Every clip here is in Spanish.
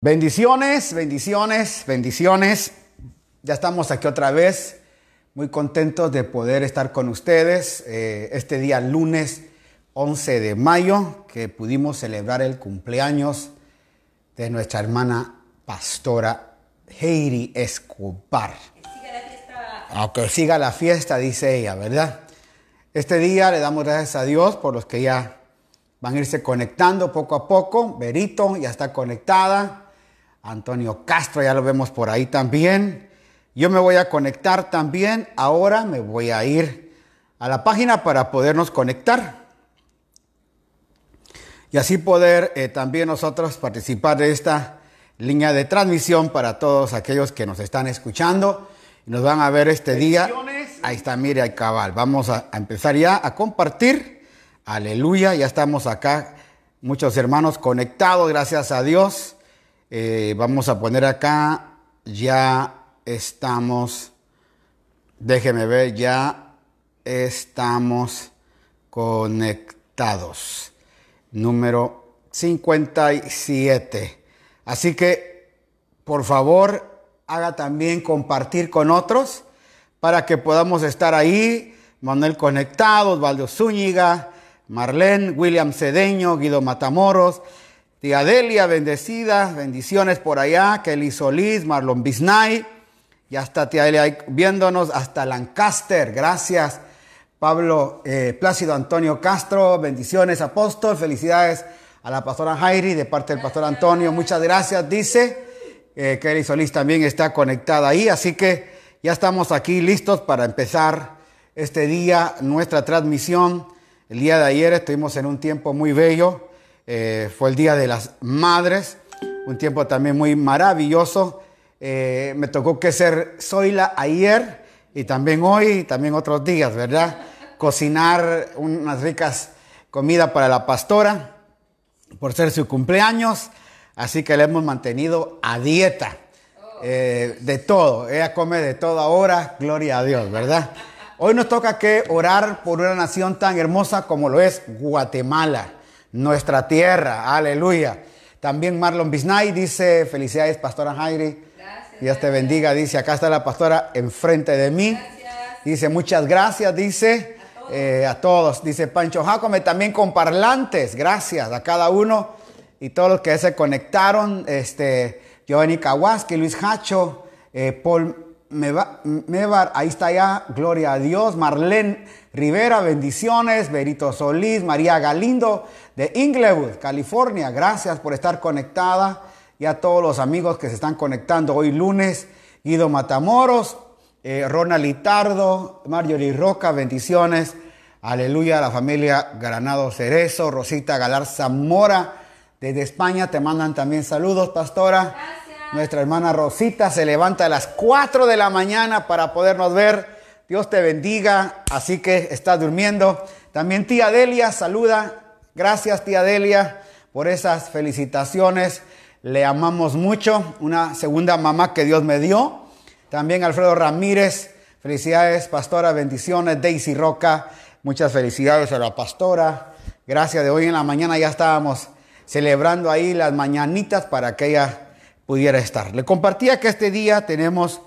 Bendiciones, bendiciones, bendiciones. Ya estamos aquí otra vez, muy contentos de poder estar con ustedes eh, este día lunes 11 de mayo, que pudimos celebrar el cumpleaños de nuestra hermana pastora Heidi Escobar. Aunque siga la fiesta, dice ella, ¿verdad? Este día le damos gracias a Dios por los que ya van a irse conectando poco a poco. Berito ya está conectada. Antonio Castro, ya lo vemos por ahí también. Yo me voy a conectar también. Ahora me voy a ir a la página para podernos conectar. Y así poder eh, también nosotros participar de esta línea de transmisión para todos aquellos que nos están escuchando y nos van a ver este día. Ahí está, mire, ahí cabal. Vamos a, a empezar ya a compartir. Aleluya, ya estamos acá. Muchos hermanos conectados, gracias a Dios. Eh, vamos a poner acá, ya estamos, déjeme ver, ya estamos conectados. Número 57. Así que, por favor, haga también compartir con otros para que podamos estar ahí. Manuel Conectados, Valdo Zúñiga, Marlene, William Cedeño, Guido Matamoros, Tía Delia, bendecida, bendiciones por allá, Kelly Solís, Marlon Bisnay, ya está tía Delia viéndonos hasta Lancaster, gracias. Pablo eh, Plácido Antonio Castro, bendiciones apóstol, felicidades a la pastora Jairi de parte del pastor Antonio, muchas gracias, dice. Eh, Kelly Solís también está conectada ahí, así que ya estamos aquí listos para empezar este día, nuestra transmisión. El día de ayer estuvimos en un tiempo muy bello eh, fue el Día de las Madres, un tiempo también muy maravilloso. Eh, me tocó que ser Zoila ayer y también hoy y también otros días, ¿verdad? Cocinar unas ricas comidas para la pastora por ser su cumpleaños, así que le hemos mantenido a dieta. Eh, de todo, ella come de todo ahora, gloria a Dios, ¿verdad? Hoy nos toca que orar por una nación tan hermosa como lo es Guatemala nuestra tierra. Aleluya. También Marlon Bisnay dice, felicidades, Pastora Jairi. Gracias. Dios te bendiga. Dice, acá está la pastora enfrente de mí. Gracias. Dice, muchas gracias, dice. A todos. Eh, a todos. Dice Pancho Jacome, también con parlantes. Gracias a cada uno y todos los que se conectaron. Este, Giovanni Kawaski, Luis Hacho, eh, Paul Mevar, ahí está ya, gloria a Dios. Marlene Rivera, bendiciones. Berito Solís, María Galindo de Inglewood, California, gracias por estar conectada. Y a todos los amigos que se están conectando hoy lunes. Guido Matamoros, eh, Ronald Litardo, Marjorie Roca, bendiciones. Aleluya a la familia Granado Cerezo, Rosita Galar Zamora desde España. Te mandan también saludos, pastora. Nuestra hermana Rosita se levanta a las 4 de la mañana para podernos ver. Dios te bendiga, así que está durmiendo. También tía Delia saluda. Gracias tía Delia por esas felicitaciones. Le amamos mucho. Una segunda mamá que Dios me dio. También Alfredo Ramírez. Felicidades, pastora. Bendiciones. Daisy Roca. Muchas felicidades a la pastora. Gracias de hoy en la mañana ya estábamos celebrando ahí las mañanitas para que ella pudiera estar. Le compartía que este día tenemos,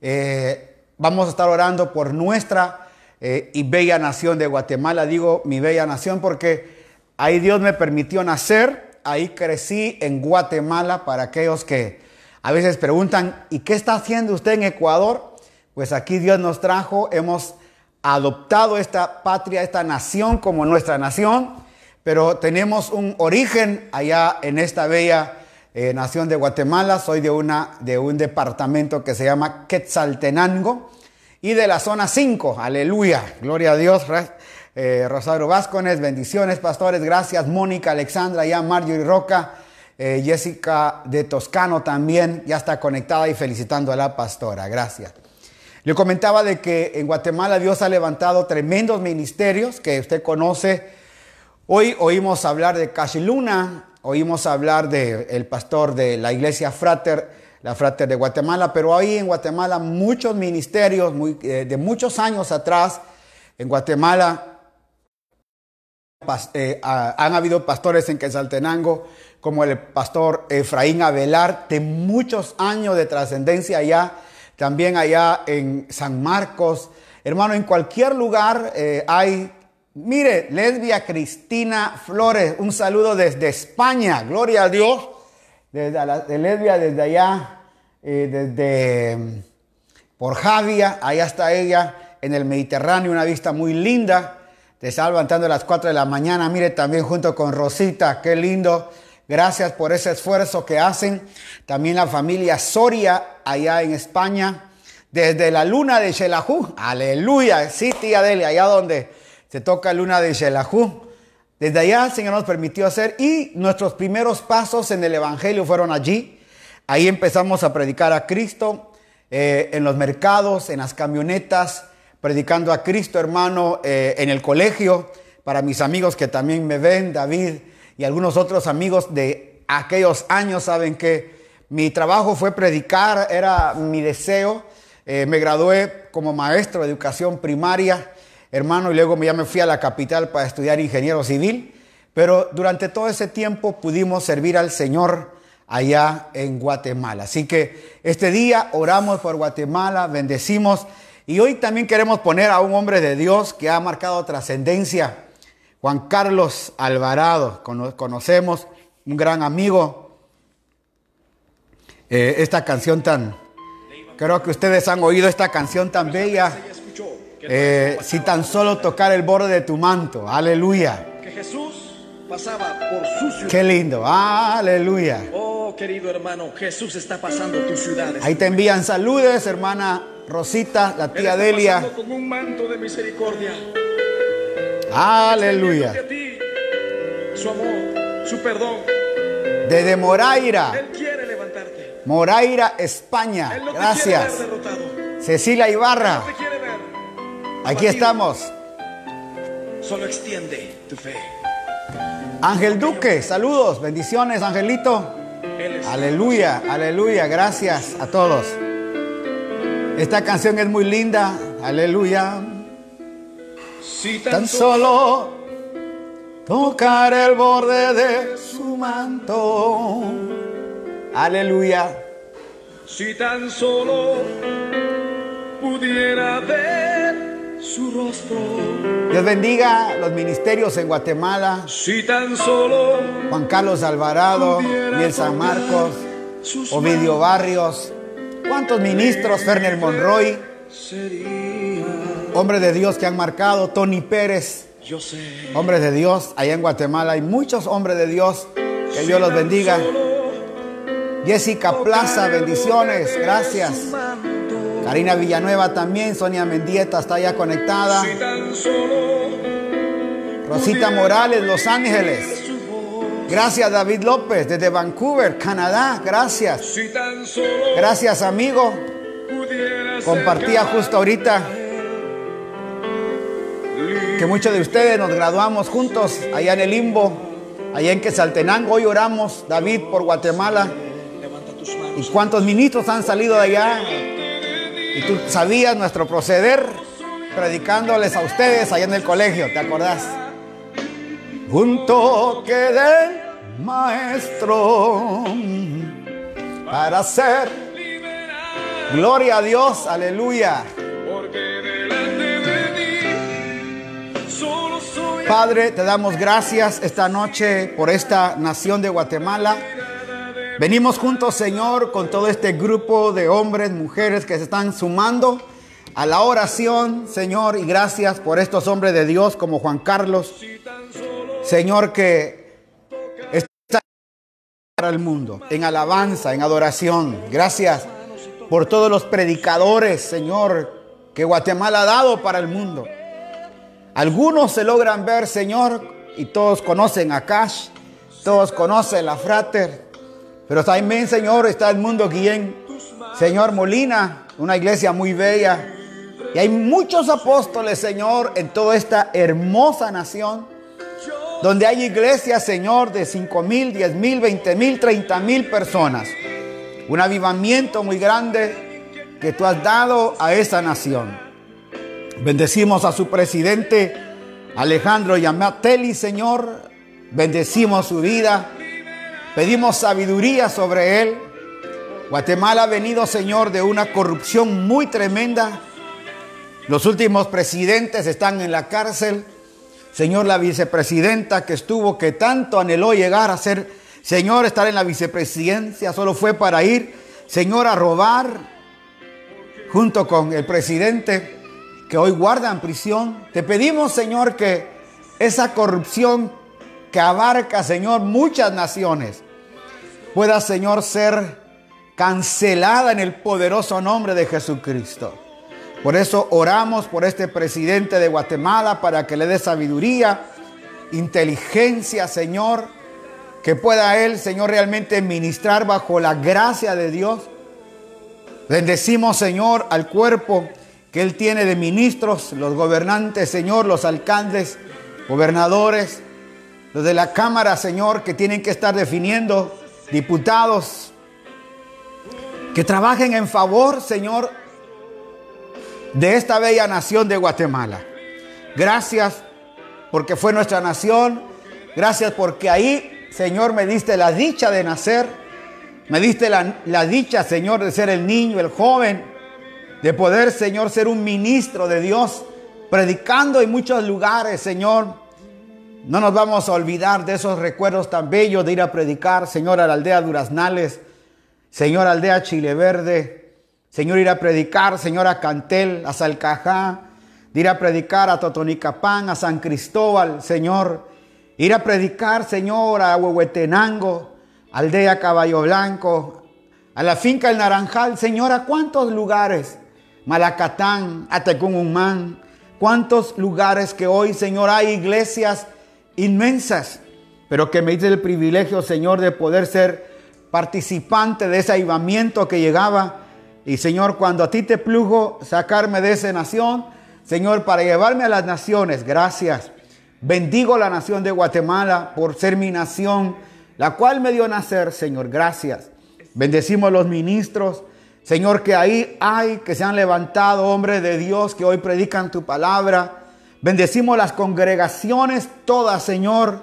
eh, vamos a estar orando por nuestra eh, y bella nación de Guatemala. Digo mi bella nación porque ahí Dios me permitió nacer, ahí crecí en Guatemala para aquellos que a veces preguntan, ¿y qué está haciendo usted en Ecuador? Pues aquí Dios nos trajo, hemos adoptado esta patria, esta nación como nuestra nación, pero tenemos un origen allá en esta bella eh, nación de Guatemala, soy de, una, de un departamento que se llama Quetzaltenango y de la zona 5, aleluya, gloria a Dios, eh, Rosario Vázquez, bendiciones, pastores, gracias, Mónica, Alexandra, ya Marjorie Roca, eh, Jessica de Toscano también, ya está conectada y felicitando a la pastora, gracias. Le comentaba de que en Guatemala Dios ha levantado tremendos ministerios que usted conoce. Hoy oímos hablar de Cachiluna, oímos hablar del pastor de la iglesia Frater, la Frater de Guatemala, pero ahí en Guatemala muchos ministerios eh, de muchos años atrás, en Guatemala eh, han habido pastores en Quetzaltenango, como el pastor Efraín Avelar, de muchos años de trascendencia allá, también allá en San Marcos. Hermano, en cualquier lugar eh, hay, mire, lesbia Cristina Flores, un saludo desde España, gloria a Dios, desde lesbia desde allá, eh, desde por Javia, allá está ella en el Mediterráneo, una vista muy linda. Te está levantando a las 4 de la mañana. Mire también junto con Rosita, qué lindo. Gracias por ese esfuerzo que hacen. También la familia Soria allá en España. Desde la luna de Xelajú. Aleluya. Sí, tía Delia, allá donde se toca luna de Xelajú. Desde allá el Señor nos permitió hacer y nuestros primeros pasos en el Evangelio fueron allí. Ahí empezamos a predicar a Cristo eh, en los mercados, en las camionetas, predicando a Cristo, hermano, eh, en el colegio, para mis amigos que también me ven, David y algunos otros amigos de aquellos años saben que mi trabajo fue predicar, era mi deseo. Eh, me gradué como maestro de educación primaria, hermano, y luego ya me fui a la capital para estudiar ingeniero civil. Pero durante todo ese tiempo pudimos servir al Señor allá en Guatemala. Así que este día oramos por Guatemala, bendecimos y hoy también queremos poner a un hombre de Dios que ha marcado trascendencia, Juan Carlos Alvarado, conocemos, un gran amigo. Eh, esta canción tan, creo que ustedes han oído esta canción tan bella. Eh, si tan solo tocar el borde de tu manto, aleluya. Que Jesús pasaba por su ciudad. Qué lindo, aleluya. Oh, querido hermano, Jesús está pasando tu ciudad. Ahí te envían saludos, hermana Rosita, la tía Delia. Con un manto de misericordia. Aleluya. su amor, su perdón. Desde Moraira. Él quiere levantarte. Moraira, España. Él no Gracias. Te ver. Cecilia Ibarra. Él no te quiere ver. Aquí estamos. Solo extiende tu fe. Ángel Duque, saludos, bendiciones, Angelito. Aleluya, aleluya, gracias a todos. Esta canción es muy linda, aleluya. Si Tan solo tocar el borde de su manto. Aleluya. Si tan solo pudiera ver su rostro. Dios bendiga los ministerios en Guatemala. Si tan solo Juan Carlos Alvarado, Miel San Marcos, Ovidio Barrios. ¿Cuántos ministros? Ferner Monroy. Hombres de Dios que han marcado. Tony Pérez. Yo sé. Hombres de Dios. Allá en Guatemala hay muchos hombres de Dios. Que Dios los bendiga. Jessica Plaza, bendiciones. Gracias. Karina Villanueva también. Sonia Mendieta está ya conectada. Rosita Morales, Los Ángeles. Gracias David López desde Vancouver, Canadá. Gracias. Gracias amigo. Compartía justo ahorita que muchos de ustedes nos graduamos juntos allá en el limbo, allá en Quetzaltenango. Hoy oramos, David, por Guatemala. ¿Y cuántos ministros han salido de allá? Y tú sabías nuestro proceder predicándoles a ustedes allá en el colegio, ¿te acordás? Un toque del maestro para ser gloria a Dios, aleluya. Padre, te damos gracias esta noche por esta nación de Guatemala. Venimos juntos, Señor, con todo este grupo de hombres, mujeres que se están sumando a la oración, Señor, y gracias por estos hombres de Dios como Juan Carlos, Señor, que está para el mundo, en alabanza, en adoración. Gracias por todos los predicadores, Señor, que Guatemala ha dado para el mundo. Algunos se logran ver, Señor, y todos conocen a Cash, todos conocen a Frater, pero también, Señor, está el mundo Guillén, Señor Molina, una iglesia muy bella. Y hay muchos apóstoles, Señor, en toda esta hermosa nación, donde hay iglesias, Señor, de 5 mil, 10 mil, 20 mil, 30 mil personas. Un avivamiento muy grande que tú has dado a esa nación. Bendecimos a su presidente, Alejandro Yamateli, Señor. Bendecimos su vida. Pedimos sabiduría sobre él. Guatemala ha venido, Señor, de una corrupción muy tremenda. Los últimos presidentes están en la cárcel. Señor, la vicepresidenta que estuvo, que tanto anheló llegar a ser, Señor, estar en la vicepresidencia, solo fue para ir, Señor, a robar junto con el presidente que hoy guarda en prisión. Te pedimos, Señor, que esa corrupción que abarca, Señor, muchas naciones, pueda, Señor, ser cancelada en el poderoso nombre de Jesucristo. Por eso oramos por este presidente de Guatemala para que le dé sabiduría, inteligencia, Señor, que pueda él, Señor, realmente ministrar bajo la gracia de Dios. Bendecimos, Señor, al cuerpo que él tiene de ministros, los gobernantes, Señor, los alcaldes, gobernadores, los de la Cámara, Señor, que tienen que estar definiendo, diputados, que trabajen en favor, Señor, de esta bella nación de Guatemala. Gracias porque fue nuestra nación. Gracias porque ahí, Señor, me diste la dicha de nacer. Me diste la, la, dicha, Señor, de ser el niño, el joven. De poder, Señor, ser un ministro de Dios. Predicando en muchos lugares, Señor. No nos vamos a olvidar de esos recuerdos tan bellos de ir a predicar, Señor, a la aldea Duraznales. Señor, aldea Chile Verde. Señor, ir a predicar, Señor, a Cantel, a Salcajá, ir a predicar a Totonicapán, a San Cristóbal, Señor, ir a predicar, Señor, a Huehuetenango, aldea Caballo Blanco, a la finca El Naranjal, Señor, a cuántos lugares, Malacatán, a Tecumumán, cuántos lugares que hoy, Señor, hay iglesias inmensas, pero que me dice el privilegio, Señor, de poder ser participante de ese avivamiento que llegaba y Señor, cuando a ti te plugo sacarme de esa nación, Señor, para llevarme a las naciones, gracias. Bendigo la nación de Guatemala por ser mi nación, la cual me dio nacer, Señor, gracias. Bendecimos los ministros, Señor, que ahí hay, que se han levantado hombres de Dios que hoy predican tu palabra. Bendecimos las congregaciones todas, Señor,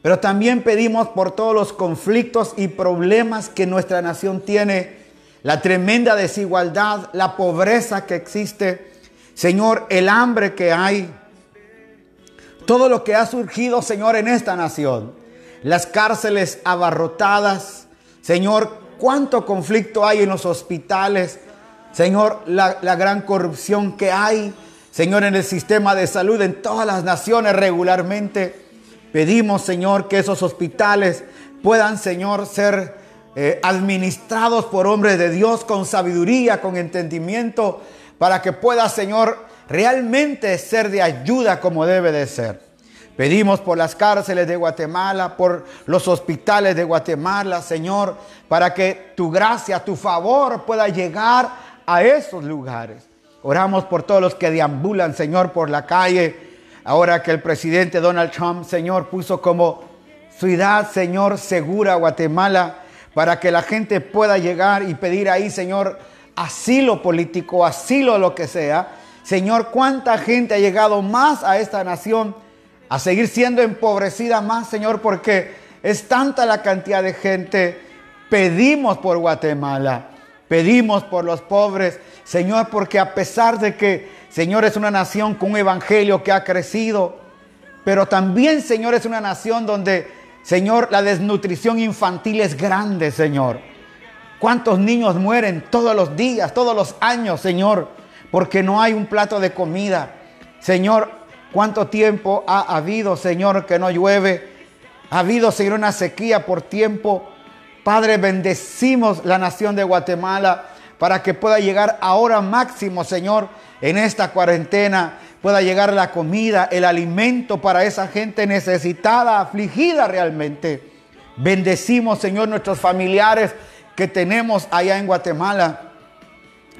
pero también pedimos por todos los conflictos y problemas que nuestra nación tiene la tremenda desigualdad, la pobreza que existe, Señor, el hambre que hay, todo lo que ha surgido, Señor, en esta nación, las cárceles abarrotadas, Señor, cuánto conflicto hay en los hospitales, Señor, la, gran corrupción que hay, Señor, en el sistema de salud en todas las naciones regularmente. Pedimos, Señor, que esos hospitales puedan, Señor, ser eh, administrados por hombres de Dios con sabiduría, con entendimiento, para que pueda, Señor, realmente ser de ayuda como debe de ser. Pedimos por las cárceles de Guatemala, por los hospitales de Guatemala, Señor, para que tu gracia, tu favor pueda llegar a esos lugares. Oramos por todos los que deambulan, Señor, por la calle. Ahora que el presidente Donald Trump, Señor, puso como ciudad, Señor, segura Guatemala para que la gente pueda llegar y pedir ahí, Señor, asilo político, asilo lo que sea. Señor, cuánta gente ha llegado más a esta nación a seguir siendo empobrecida más, Señor, porque es tanta la cantidad de gente. Pedimos por Guatemala, pedimos por los pobres, Señor, porque a pesar de que, Señor, es una nación con un evangelio que ha crecido, pero también, Señor, es una nación donde Señor, la desnutrición infantil es grande, Señor. ¿Cuántos niños mueren todos los días, todos los años, Señor? Porque no hay un plato de comida. Señor, ¿cuánto tiempo ha habido, Señor, que no llueve? Ha habido, Señor, una sequía por tiempo. Padre, bendecimos la nación de Guatemala para que pueda llegar ahora máximo, Señor, en esta cuarentena pueda llegar la comida, el alimento para esa gente necesitada, afligida realmente. Bendecimos, Señor, nuestros familiares que tenemos allá en Guatemala.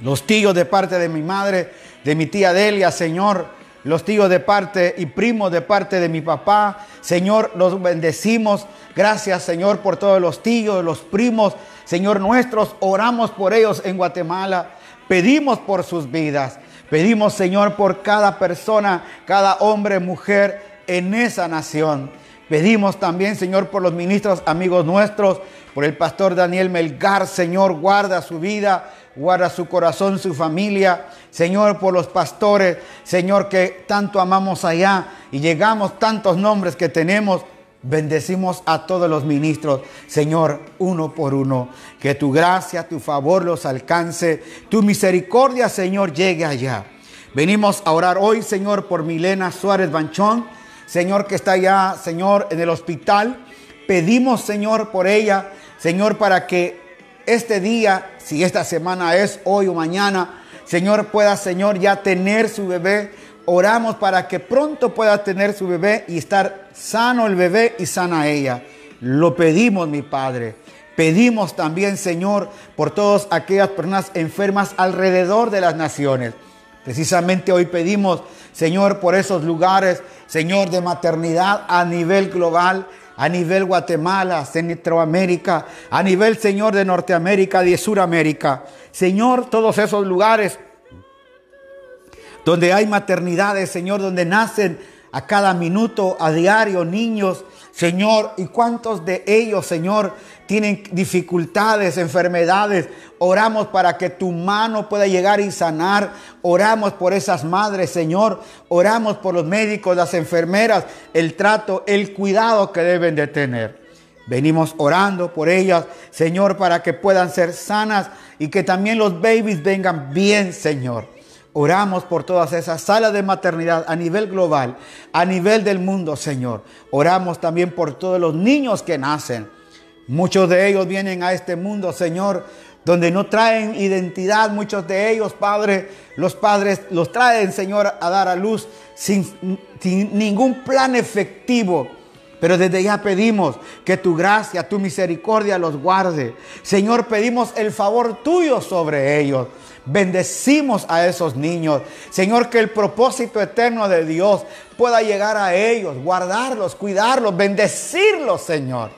Los tíos de parte de mi madre, de mi tía Delia, Señor. Los tíos de parte y primos de parte de mi papá. Señor, los bendecimos. Gracias, Señor, por todos los tíos, los primos. Señor, nuestros, oramos por ellos en Guatemala. Pedimos por sus vidas. Pedimos, Señor, por cada persona, cada hombre, mujer en esa nación. Pedimos también, Señor, por los ministros amigos nuestros, por el pastor Daniel Melgar, Señor, guarda su vida, guarda su corazón, su familia. Señor, por los pastores, Señor, que tanto amamos allá y llegamos tantos nombres que tenemos. Bendecimos a todos los ministros, Señor, uno por uno. Que tu gracia, tu favor los alcance. Tu misericordia, Señor, llegue allá. Venimos a orar hoy, Señor, por Milena Suárez Banchón. Señor, que está allá, Señor, en el hospital. Pedimos, Señor, por ella, Señor, para que este día, si esta semana es hoy o mañana, Señor, pueda, Señor, ya tener su bebé. Oramos para que pronto pueda tener su bebé y estar sano el bebé y sana ella. Lo pedimos, mi Padre. Pedimos también, Señor, por todas aquellas personas enfermas alrededor de las naciones. Precisamente hoy pedimos, Señor, por esos lugares, Señor, de maternidad a nivel global, a nivel Guatemala, Centroamérica, a nivel, Señor, de Norteamérica, de Suramérica. Señor, todos esos lugares donde hay maternidades, Señor, donde nacen a cada minuto, a diario, niños, Señor, y cuántos de ellos, Señor, tienen dificultades, enfermedades. Oramos para que tu mano pueda llegar y sanar. Oramos por esas madres, Señor. Oramos por los médicos, las enfermeras, el trato, el cuidado que deben de tener. Venimos orando por ellas, Señor, para que puedan ser sanas y que también los babies vengan bien, Señor. Oramos por todas esas salas de maternidad a nivel global, a nivel del mundo, Señor. Oramos también por todos los niños que nacen. Muchos de ellos vienen a este mundo, Señor, donde no traen identidad. Muchos de ellos, Padre, los padres los traen, Señor, a dar a luz sin, sin ningún plan efectivo. Pero desde ya pedimos que tu gracia, tu misericordia los guarde. Señor, pedimos el favor tuyo sobre ellos. Bendecimos a esos niños. Señor, que el propósito eterno de Dios pueda llegar a ellos, guardarlos, cuidarlos, bendecirlos, Señor.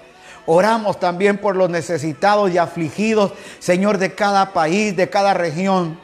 Oramos también por los necesitados y afligidos, Señor, de cada país, de cada región.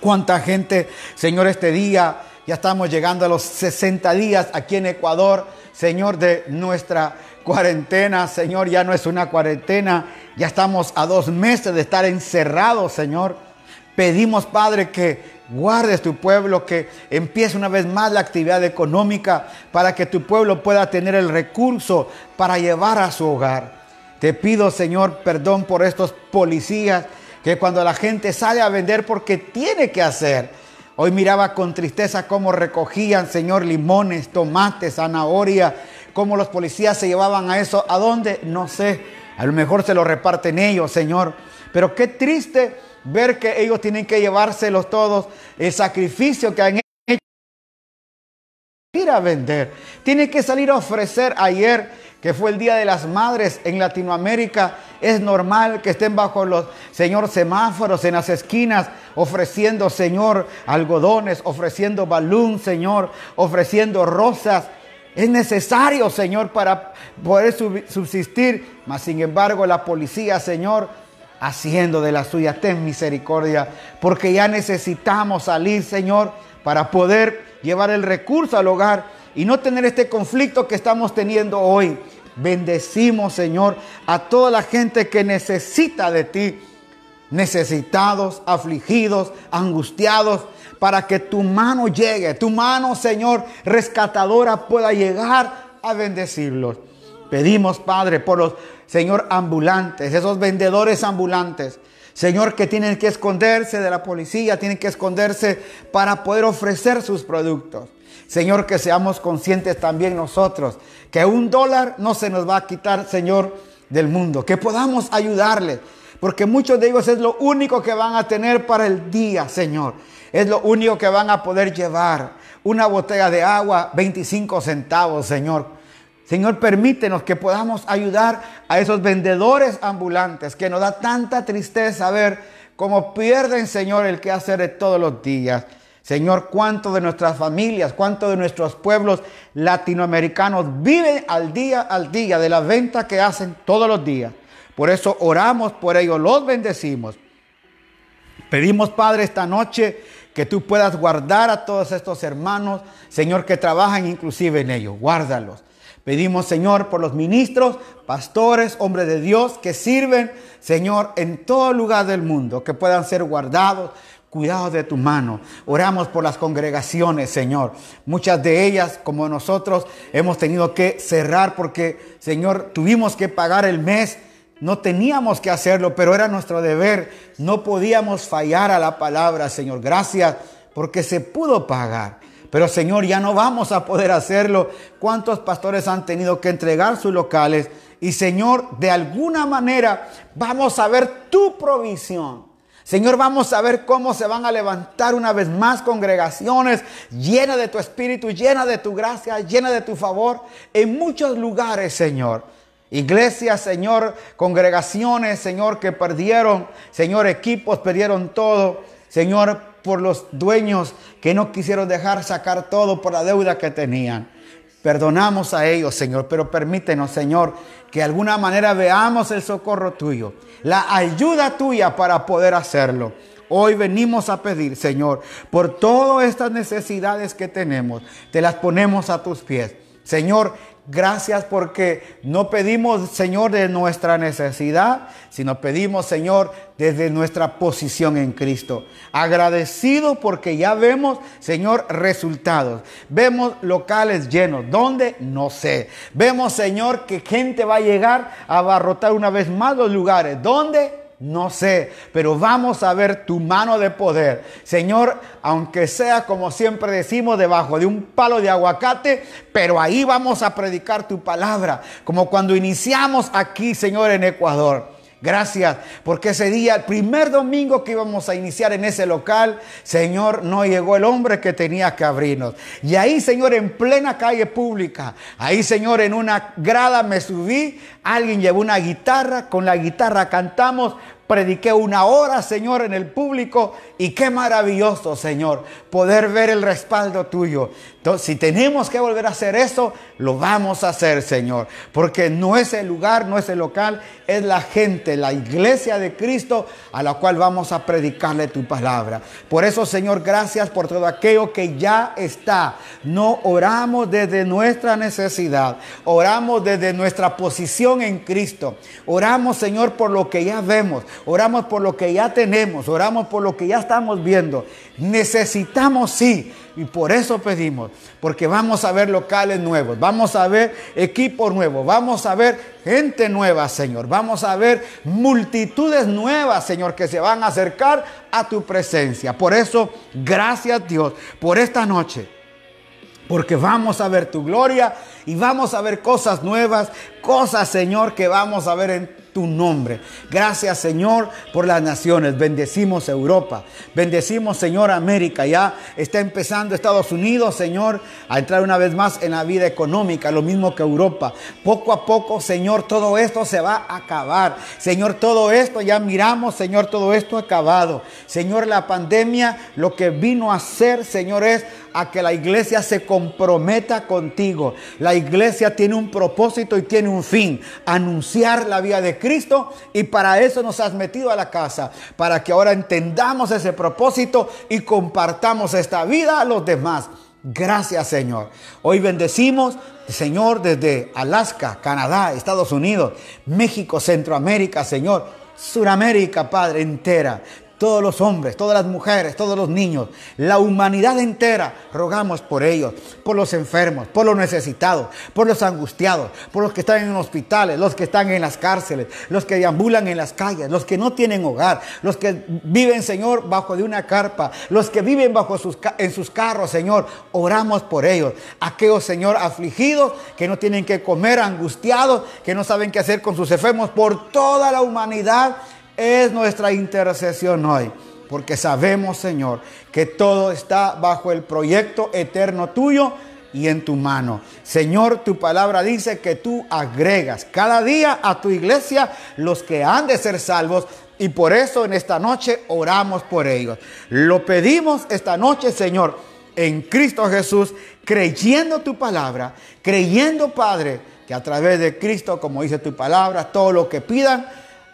Cuánta gente, Señor, este día ya estamos llegando a los 60 días aquí en Ecuador, Señor, de nuestra cuarentena, Señor, ya no es una cuarentena, ya estamos a dos meses de estar encerrados, Señor. Pedimos, Padre, que guardes tu pueblo, que empiece una vez más la actividad económica para que tu pueblo pueda tener el recurso para llevar a su hogar. Te pido, Señor, perdón por estos policías que cuando la gente sale a vender porque tiene que hacer. Hoy miraba con tristeza cómo recogían, Señor, limones, tomates, zanahoria, cómo los policías se llevaban a eso. ¿A dónde? No sé. A lo mejor se lo reparten ellos, Señor. Pero qué triste ver que ellos tienen que llevárselos todos, el sacrificio que han hecho, ir a vender, tienen que salir a ofrecer ayer que fue el Día de las Madres en Latinoamérica, es normal que estén bajo los, Señor, semáforos en las esquinas, ofreciendo, Señor, algodones, ofreciendo balón, Señor, ofreciendo rosas. Es necesario, Señor, para poder subsistir. Mas, sin embargo, la policía, Señor, haciendo de la suya. Ten misericordia, porque ya necesitamos salir, Señor, para poder llevar el recurso al hogar y no tener este conflicto que estamos teniendo hoy. Bendecimos, Señor, a toda la gente que necesita de ti, necesitados, afligidos, angustiados, para que tu mano llegue, tu mano, Señor, rescatadora pueda llegar a bendecirlos. Pedimos, Padre, por los, Señor, ambulantes, esos vendedores ambulantes. Señor, que tienen que esconderse de la policía, tienen que esconderse para poder ofrecer sus productos. Señor, que seamos conscientes también nosotros, que un dólar no se nos va a quitar, Señor, del mundo, que podamos ayudarles, porque muchos de ellos es lo único que van a tener para el día, Señor. Es lo único que van a poder llevar. Una botella de agua, 25 centavos, Señor. Señor, permítenos que podamos ayudar a esos vendedores ambulantes que nos da tanta tristeza ver cómo pierden, Señor, el que hacer de todos los días. Señor, cuánto de nuestras familias, cuánto de nuestros pueblos latinoamericanos viven al día al día de la venta que hacen todos los días. Por eso oramos por ellos, los bendecimos. Pedimos, Padre, esta noche que tú puedas guardar a todos estos hermanos, Señor, que trabajan inclusive en ellos. Guárdalos. Pedimos, Señor, por los ministros, pastores, hombres de Dios que sirven, Señor, en todo lugar del mundo, que puedan ser guardados, cuidados de tu mano. Oramos por las congregaciones, Señor. Muchas de ellas, como nosotros, hemos tenido que cerrar porque, Señor, tuvimos que pagar el mes. No teníamos que hacerlo, pero era nuestro deber. No podíamos fallar a la palabra, Señor. Gracias porque se pudo pagar. Pero Señor, ya no vamos a poder hacerlo. ¿Cuántos pastores han tenido que entregar sus locales? Y Señor, de alguna manera vamos a ver tu provisión. Señor, vamos a ver cómo se van a levantar una vez más congregaciones llenas de tu espíritu, llenas de tu gracia, llenas de tu favor en muchos lugares, Señor. Iglesias, Señor, congregaciones, Señor, que perdieron, Señor, equipos, perdieron todo. Señor, por los dueños que no quisieron dejar sacar todo por la deuda que tenían. Perdonamos a ellos, Señor, pero permítenos, Señor, que de alguna manera veamos el socorro tuyo, la ayuda tuya para poder hacerlo. Hoy venimos a pedir, Señor, por todas estas necesidades que tenemos, te las ponemos a tus pies. Señor, Gracias porque no pedimos, Señor, de nuestra necesidad, sino pedimos, Señor, desde nuestra posición en Cristo. Agradecido porque ya vemos, Señor, resultados. Vemos locales llenos. ¿Dónde? No sé. Vemos, Señor, que gente va a llegar a abarrotar una vez más los lugares. ¿Dónde? No sé, pero vamos a ver tu mano de poder. Señor, aunque sea como siempre decimos, debajo de un palo de aguacate, pero ahí vamos a predicar tu palabra, como cuando iniciamos aquí, Señor, en Ecuador. Gracias, porque ese día, el primer domingo que íbamos a iniciar en ese local, Señor, no llegó el hombre que tenía que abrirnos. Y ahí, Señor, en plena calle pública, ahí, Señor, en una grada me subí, alguien llevó una guitarra, con la guitarra cantamos, prediqué una hora, Señor, en el público y qué maravilloso, Señor, poder ver el respaldo tuyo. Entonces, si tenemos que volver a hacer eso, lo vamos a hacer, Señor, porque no es el lugar, no es el local, es la gente, la iglesia de Cristo a la cual vamos a predicarle tu palabra. Por eso, Señor, gracias por todo aquello que ya está. No oramos desde nuestra necesidad, oramos desde nuestra posición en Cristo. Oramos, Señor, por lo que ya vemos oramos por lo que ya tenemos, oramos por lo que ya estamos viendo. Necesitamos sí, y por eso pedimos, porque vamos a ver locales nuevos, vamos a ver equipos nuevos, vamos a ver gente nueva, Señor, vamos a ver multitudes nuevas, Señor, que se van a acercar a tu presencia. Por eso, gracias Dios por esta noche. Porque vamos a ver tu gloria y vamos a ver cosas nuevas, cosas, Señor, que vamos a ver en tu nombre. Gracias Señor por las naciones. Bendecimos Europa. Bendecimos Señor América. Ya está empezando Estados Unidos, Señor, a entrar una vez más en la vida económica, lo mismo que Europa. Poco a poco, Señor, todo esto se va a acabar. Señor, todo esto ya miramos, Señor, todo esto acabado. Señor, la pandemia lo que vino a hacer, Señor, es a que la iglesia se comprometa contigo. La iglesia tiene un propósito y tiene un fin, anunciar la vida de Cristo y para eso nos has metido a la casa, para que ahora entendamos ese propósito y compartamos esta vida a los demás. Gracias Señor. Hoy bendecimos, Señor, desde Alaska, Canadá, Estados Unidos, México, Centroamérica, Señor. Suramérica, Padre, entera todos los hombres, todas las mujeres, todos los niños, la humanidad entera, rogamos por ellos, por los enfermos, por los necesitados, por los angustiados, por los que están en hospitales, los que están en las cárceles, los que deambulan en las calles, los que no tienen hogar, los que viven, Señor, bajo de una carpa, los que viven bajo sus, en sus carros, Señor, oramos por ellos. Aquellos, Señor, afligidos, que no tienen que comer, angustiados, que no saben qué hacer con sus enfermos, por toda la humanidad es nuestra intercesión hoy. Porque sabemos, Señor, que todo está bajo el proyecto eterno tuyo y en tu mano. Señor, tu palabra dice que tú agregas cada día a tu iglesia los que han de ser salvos. Y por eso en esta noche oramos por ellos. Lo pedimos esta noche, Señor, en Cristo Jesús, creyendo tu palabra, creyendo, Padre, que a través de Cristo, como dice tu palabra, todo lo que pidan,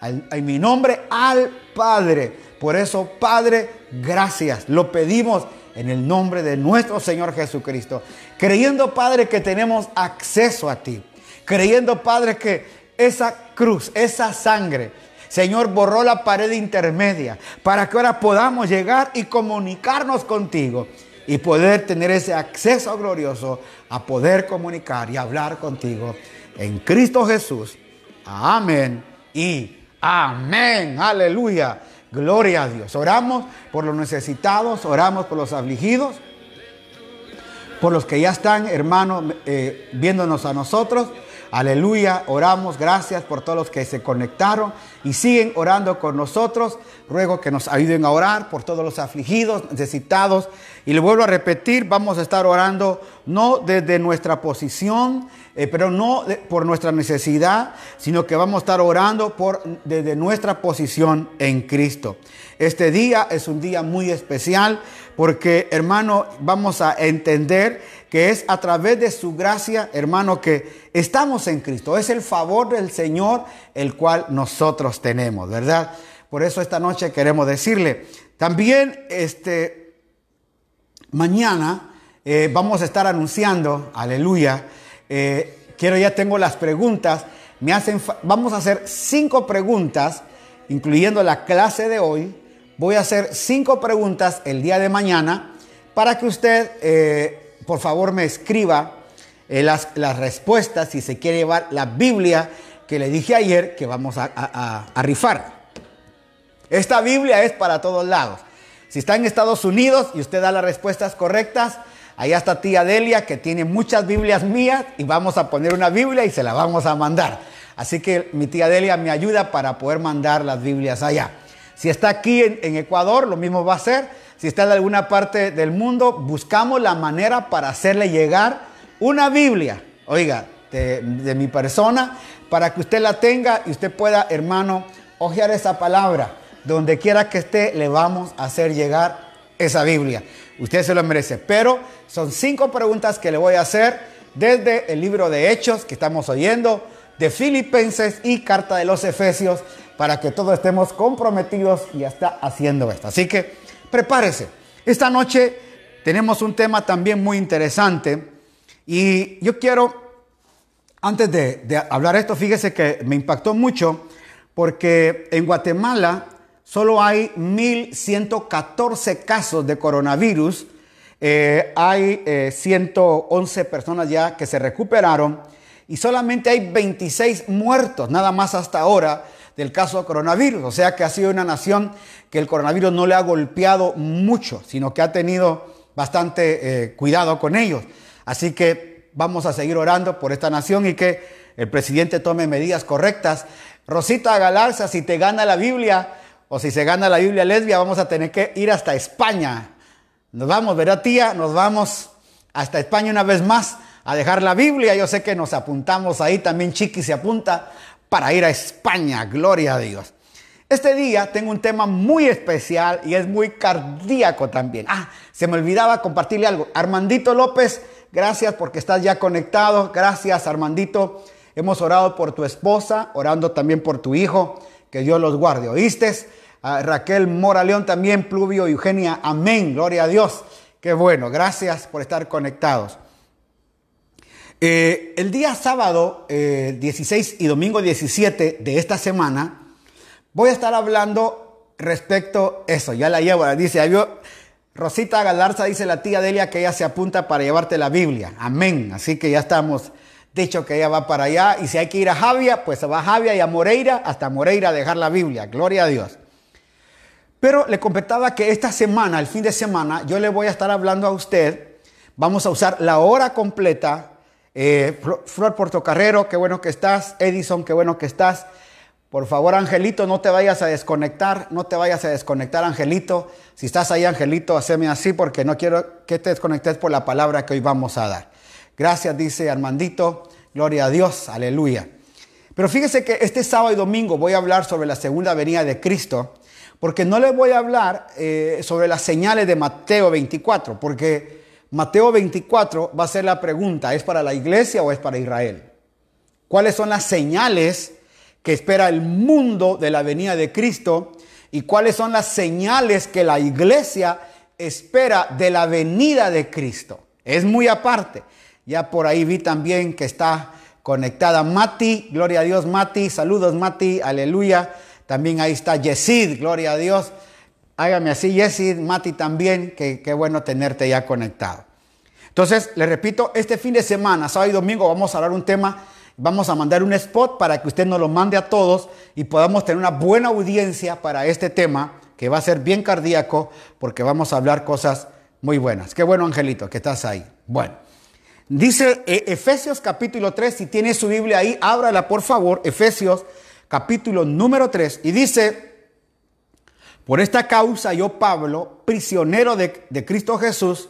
en mi nombre al Padre, Por eso, Padre, gracias. Lo pedimos en el nombre de nuestro Señor Jesucristo. Creyendo, Padre, que tenemos acceso a ti. Creyendo, Padre, que esa cruz, esa sangre, Señor, borró la pared intermedia para que ahora podamos llegar y comunicarnos contigo y poder tener ese acceso glorioso a poder comunicar y hablar contigo en Cristo Jesús. Amén y amén. Aleluya. Gloria a Dios. Oramos por los necesitados, oramos por los afligidos, por los que ya están, hermanos, eh, viéndonos a nosotros. Aleluya, oramos, gracias por todos los que se conectaron y siguen orando con nosotros. Ruego que nos ayuden a orar por todos los afligidos, necesitados. Y le vuelvo a repetir, vamos a estar orando no desde nuestra posición, eh, pero no por nuestra necesidad, sino que vamos a estar orando por, desde nuestra posición en Cristo. Este día es un día muy especial porque, hermano, vamos a entender que es a través de su gracia, hermano, que estamos en Cristo. Es el favor del Señor el cual nosotros tenemos, ¿verdad? Por eso esta noche queremos decirle, también este, mañana eh, vamos a estar anunciando, aleluya, eh, quiero ya tengo las preguntas. Me hacen, vamos a hacer cinco preguntas, incluyendo la clase de hoy. Voy a hacer cinco preguntas el día de mañana para que usted, eh, por favor, me escriba eh, las, las, respuestas si se quiere llevar la Biblia que le dije ayer que vamos a, a, a rifar. Esta Biblia es para todos lados. Si está en Estados Unidos y usted da las respuestas correctas, Allá está tía Delia que tiene muchas Biblias mías y vamos a poner una Biblia y se la vamos a mandar. Así que mi tía Delia me ayuda para poder mandar las Biblias allá. Si está aquí en, Ecuador, lo mismo va a ser. Si está en alguna parte del mundo, buscamos la manera para hacerle llegar una Biblia, oiga, de, de mi persona, para que usted la tenga y usted pueda, hermano, hojear esa palabra. Donde quiera que esté, le vamos a hacer llegar esa Biblia. Usted se lo merece. Pero son cinco preguntas que le voy a hacer desde el libro de Hechos que estamos oyendo, de Filipenses y Carta de los Efesios, para que todos estemos comprometidos y está haciendo esto. Así que prepárese. Esta noche tenemos un tema también muy interesante y yo quiero, antes de, de hablar esto, fíjese que me impactó mucho porque en Guatemala solo hay 1.114 casos de coronavirus. Eh, hay 111 eh, personas ya que se recuperaron y solamente hay 26 muertos, nada más hasta ahora, del caso de coronavirus. O sea que ha sido una nación que el coronavirus no le ha golpeado mucho, sino que ha tenido bastante eh, cuidado con ellos. Así que vamos a seguir orando por esta nación y que el presidente tome medidas correctas. Rosita Galarza, si te gana la Biblia, o si se gana la Biblia lesbia, vamos a tener que ir hasta España. Nos vamos, ¿verdad, tía? Nos vamos hasta España una vez más a dejar la Biblia. Yo sé que nos apuntamos ahí, también Chiqui se apunta para ir a España. Gloria a Dios. Este día tengo un tema muy especial y es muy cardíaco también. Ah, se me olvidaba compartirle algo. Armandito López, gracias porque estás ya conectado. Gracias, Armandito. Hemos orado por tu esposa, orando también por tu hijo. Que Dios los guarde. ¿Oíste? Raquel Mora León también, Pluvio Eugenia, amén, gloria a Dios. Qué bueno, gracias por estar conectados. Eh, el día sábado 16 eh, y domingo 17 de esta semana voy a estar hablando respecto a eso, ya la llevo, dice, Rosita Galarza dice la tía Delia que ella se apunta para llevarte la Biblia, amén, así que ya estamos dicho que ella va para allá y si hay que ir a Javia, pues se va a Javia y a Moreira, hasta Moreira a dejar la Biblia, gloria a Dios. Pero le comentaba que esta semana, el fin de semana, yo le voy a estar hablando a usted. Vamos a usar la hora completa. Eh, Flor Portocarrero, qué bueno que estás. Edison, qué bueno que estás. Por favor, Angelito, no te vayas a desconectar. No te vayas a desconectar, Angelito. Si estás ahí, Angelito, haceme así porque no quiero que te desconectes por la palabra que hoy vamos a dar. Gracias, dice Armandito. Gloria a Dios. Aleluya. Pero fíjese que este sábado y domingo voy a hablar sobre la segunda venida de Cristo. Porque no les voy a hablar eh, sobre las señales de Mateo 24, porque Mateo 24 va a ser la pregunta, ¿es para la iglesia o es para Israel? ¿Cuáles son las señales que espera el mundo de la venida de Cristo? y cuáles son las señales que la iglesia espera de la venida de Cristo. Es muy aparte. Ya por ahí vi también que está conectada Mati, gloria a Dios Mati, saludos Mati, aleluya. También ahí está Yesid, gloria a Dios. Hágame así, Yesid, Mati también, que qué bueno tenerte ya conectado. Entonces, le repito, este fin de semana, sábado y domingo, vamos a hablar un tema, vamos a mandar un spot para que usted nos lo mande a todos y podamos tener una buena audiencia para este tema, que va a ser bien cardíaco, porque vamos a hablar cosas muy buenas. Qué bueno, Angelito, que estás ahí. Bueno. Dice eh, Efesios capítulo 3, si tiene su Biblia ahí, ábrala por favor, Efesios capítulo número 3, y dice, por esta causa yo Pablo, prisionero de, de Cristo Jesús,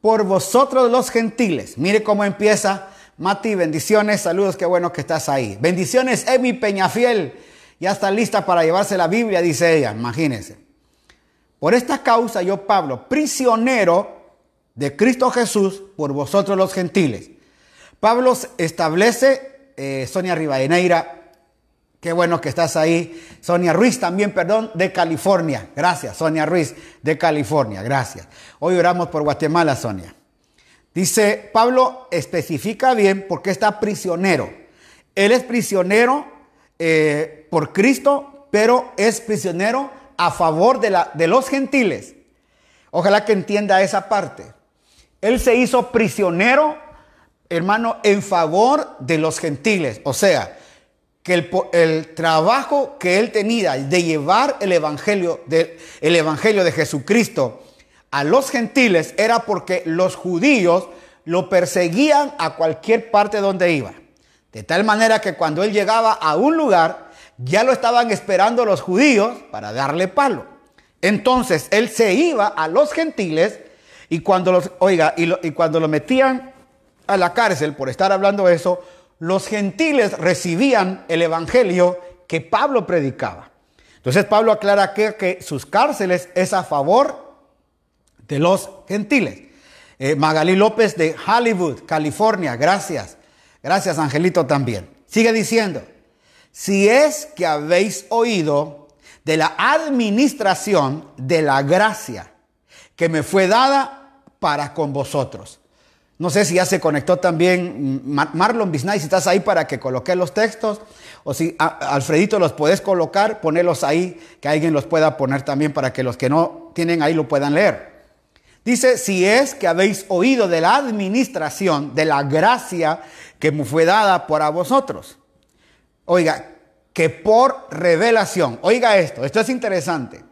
por vosotros los gentiles. Mire cómo empieza Mati, bendiciones, saludos, qué bueno que estás ahí. Bendiciones, Emi Peñafiel, ya está lista para llevarse la Biblia, dice ella, imagínense. Por esta causa yo Pablo, prisionero de Cristo Jesús por vosotros los gentiles. Pablo establece, eh, Sonia Rivadeneira, qué bueno que estás ahí. Sonia Ruiz también, perdón, de California. Gracias, Sonia Ruiz, de California. Gracias. Hoy oramos por Guatemala, Sonia. Dice, Pablo especifica bien por qué está prisionero. Él es prisionero eh, por Cristo, pero es prisionero a favor de, de los gentiles. Ojalá que entienda esa parte. Él se hizo prisionero, hermano, en favor de los gentiles. O sea, que el, trabajo que él tenía de llevar el evangelio de, el evangelio de Jesucristo a los gentiles era porque los judíos lo perseguían a cualquier parte donde iba. De tal manera que cuando él llegaba a un lugar, ya lo estaban esperando los judíos para darle palo. Entonces él se iba a los gentiles y cuando los, oiga, y, cuando lo metían a la cárcel por estar hablando eso, los gentiles recibían el evangelio que Pablo predicaba. Entonces Pablo aclara que, que sus cárceles es a favor de los gentiles. Eh, Magalí López de Hollywood, California, gracias. Gracias, Angelito, también. Sigue diciendo, si es que habéis oído de la administración de la gracia que me fue dada para con vosotros. No sé si ya se conectó también Marlon Bisnay, si estás ahí para que coloque los textos, o si Alfredito los puedes colocar, ponerlos ahí, que alguien los pueda poner también para que los que no tienen ahí lo puedan leer. Dice, si es que habéis oído de la administración, de la gracia que me fue dada por a vosotros. Oiga, que por revelación, oiga esto, esto es interesante,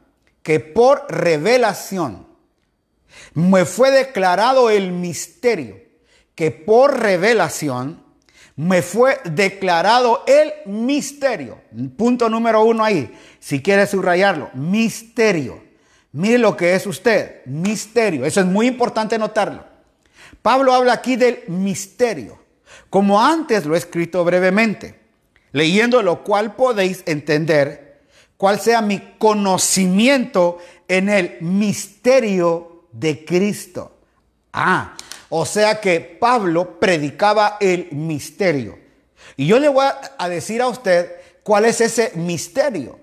que por revelación me fue declarado el misterio, que por revelación me fue declarado el misterio. Punto número uno ahí, si quiere subrayarlo, misterio. Mire lo que es usted, misterio. Eso es muy importante notarlo. Pablo habla aquí del misterio, como antes lo he escrito brevemente, leyendo lo cual podéis entender cuál sea mi conocimiento en el misterio de Cristo. Ah, o sea que Pablo predicaba el misterio. Y yo le voy a decir a usted cuál es ese misterio.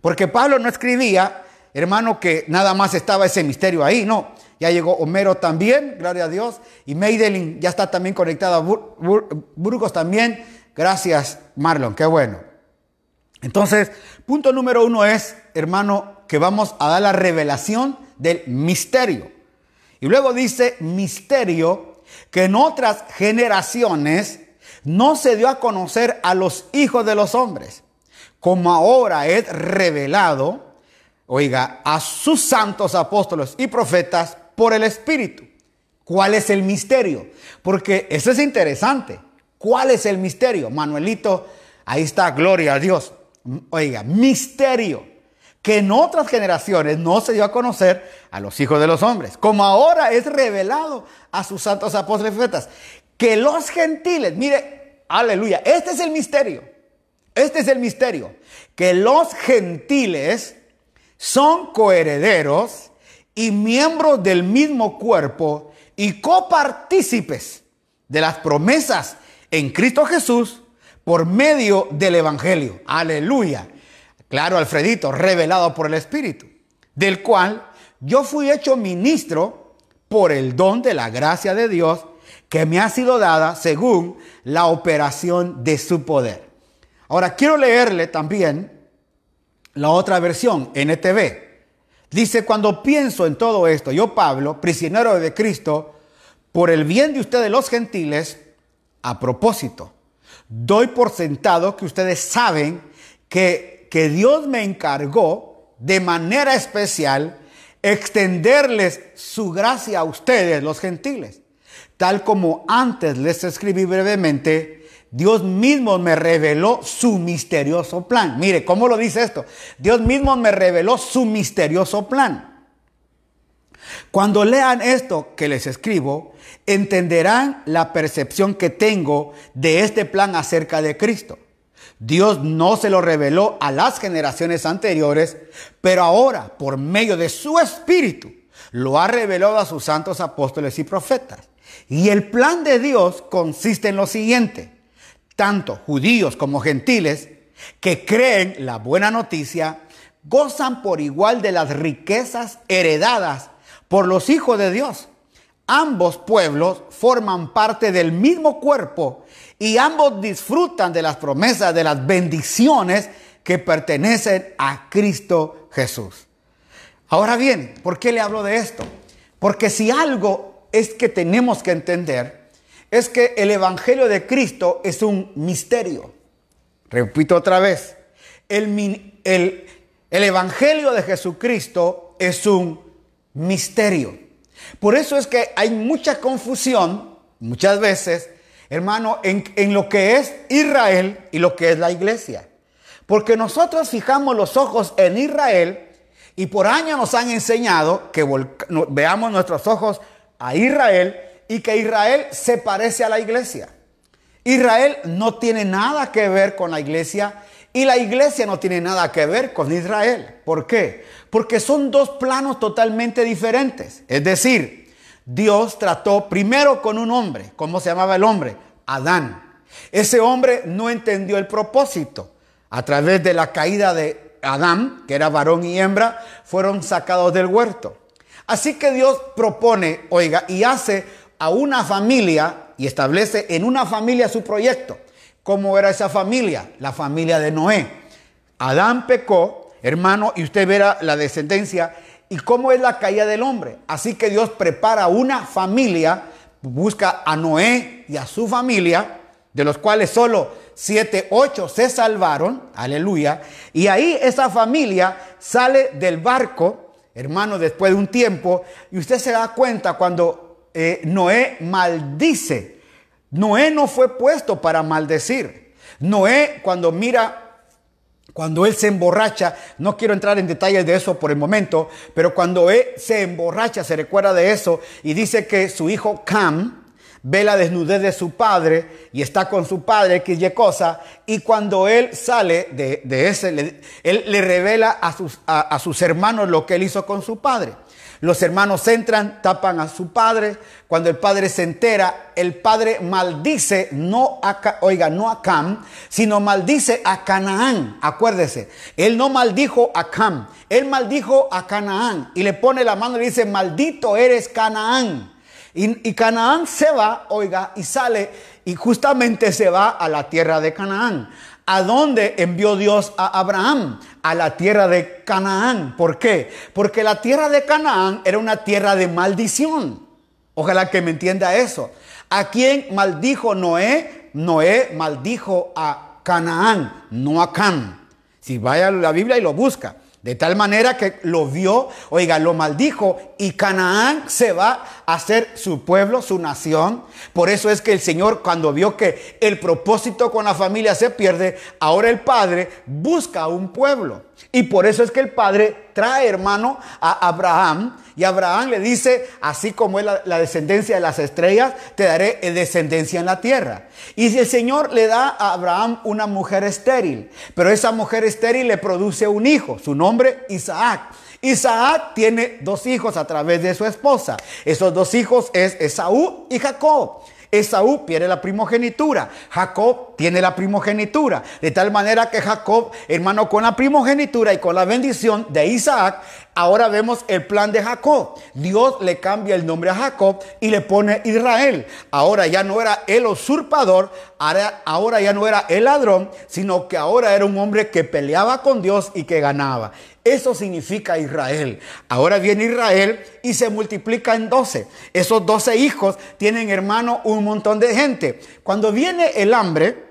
Porque Pablo no escribía, hermano, que nada más estaba ese misterio ahí, no. Ya llegó Homero también, gloria a Dios. Y Meidelin ya está también conectada. Burgos también. Gracias, Marlon, qué bueno. Entonces, punto número uno es, hermano, que vamos a dar la revelación del misterio. Y luego dice misterio que en otras generaciones no se dio a conocer a los hijos de los hombres, como ahora es revelado, oiga, a sus santos apóstoles y profetas por el Espíritu. ¿Cuál es el misterio? Porque eso es interesante. ¿Cuál es el misterio? Manuelito, ahí está, gloria a Dios. Oiga, misterio que en otras generaciones no se dio a conocer a los hijos de los hombres, como ahora es revelado a sus santos apóstoles y profetas, que los gentiles, mire, aleluya, este es el misterio, este es el misterio, que los gentiles son coherederos y miembros del mismo cuerpo y copartícipes de las promesas en Cristo Jesús por medio del Evangelio. Aleluya. Claro, Alfredito, revelado por el Espíritu, del cual yo fui hecho ministro por el don de la gracia de Dios que me ha sido dada según la operación de su poder. Ahora quiero leerle también la otra versión, NTV. Dice, cuando pienso en todo esto, yo Pablo, prisionero de Cristo, por el bien de ustedes los gentiles, a propósito, doy por sentado que ustedes saben que, que Dios me encargó de manera especial extenderles su gracia a ustedes, los gentiles. Tal como antes les escribí brevemente, Dios mismo me reveló su misterioso plan. Mire, ¿cómo lo dice esto? Dios mismo me reveló su misterioso plan. Cuando lean esto que les escribo, entenderán la percepción que tengo de este plan acerca de Cristo. Dios no se lo reveló a las generaciones anteriores, pero ahora, por medio de su Espíritu, lo ha revelado a sus santos apóstoles y profetas. Y el plan de Dios consiste en lo siguiente. Tanto judíos como gentiles que creen la buena noticia gozan por igual de las riquezas heredadas por los hijos de Dios. Ambos pueblos forman parte del mismo cuerpo y ambos disfrutan de las promesas, de las bendiciones que pertenecen a Cristo Jesús. Ahora bien, ¿por qué le hablo de esto? Porque si algo es que tenemos que entender, es que el Evangelio de Cristo es un misterio. Repito otra vez, el, el, el Evangelio de Jesucristo es un misterio. Por eso es que hay mucha confusión, muchas veces, hermano, en, lo que es Israel y lo que es la iglesia. Porque nosotros fijamos los ojos en Israel y por años nos han enseñado que veamos nuestros ojos a Israel y que Israel se parece a la iglesia. Israel no tiene nada que ver con la iglesia y la iglesia no tiene nada que ver con Israel. ¿Por qué? Porque son dos planos totalmente diferentes. Es decir, Dios trató primero con un hombre. ¿Cómo se llamaba el hombre? Adán. Ese hombre no entendió el propósito. A través de la caída de Adán, que era varón y hembra, fueron sacados del huerto. Así que Dios propone, oiga, y hace a una familia y establece en una familia su proyecto. ¿Cómo era esa familia? La familia de Noé. Adán pecó, hermano, y usted verá la descendencia y cómo es la caída del hombre. Así que Dios prepara una familia, busca a Noé y a su familia, de los cuales solo siete, ocho se salvaron, aleluya, y ahí esa familia sale del barco, hermano, después de un tiempo, y usted se da cuenta cuando eh, Noé maldice Noé no fue puesto para maldecir. Noé cuando mira cuando él se emborracha, no quiero entrar en detalles de eso por el momento, pero cuando él se emborracha, se recuerda de eso y dice que su hijo Cam ve la desnudez de su padre y está con su padre, que y cosa, y cuando él sale de, ese, él le revela a sus, a sus hermanos lo que él hizo con su padre. Los hermanos entran, tapan a su padre. Cuando el padre se entera, el padre maldice, no a, oiga, no a Cam, sino maldice a Canaán. Acuérdese, él no maldijo a Cam, él maldijo a Canaán y le pone la mano y le dice, maldito eres Canaán. Y, y Canaán se va, oiga, y sale y justamente se va a la tierra de Canaán. ¿A dónde envió Dios a Abraham? A la tierra de Canaán. ¿Por qué? Porque la tierra de Canaán era una tierra de maldición. Ojalá que me entienda eso. ¿A quién maldijo Noé? Noé maldijo a Canaán, no a Cam. Si vaya a la Biblia y lo busca. De tal manera que lo vio, oiga, lo maldijo y Canaán se va a ser su pueblo, su nación. Por eso es que el Señor cuando vio que el propósito con la familia se pierde, ahora el Padre busca un pueblo. Y por eso es que el Padre trae, hermano, a Abraham. Y Abraham le dice, así como es la, descendencia de las estrellas, te daré descendencia en la tierra. Y si el Señor le da a Abraham una mujer estéril, pero esa mujer estéril le produce un hijo, su nombre Isaac. Isaac tiene dos hijos a través de su esposa. Esos dos hijos es Esaú y Jacob. Esaú pierde la primogenitura. Jacob tiene la primogenitura. De tal manera que Jacob, hermano, con la primogenitura y con la bendición de Isaac, ahora vemos el plan de Jacob. Dios le cambia el nombre a Jacob y le pone Israel. Ahora ya no era el usurpador, ahora, ahora ya no era el ladrón, sino que ahora era un hombre que peleaba con Dios y que ganaba. Eso significa Israel. Ahora viene Israel y se multiplica en 12. Esos 12 hijos tienen, hermano, un montón de gente. Cuando viene el hambre,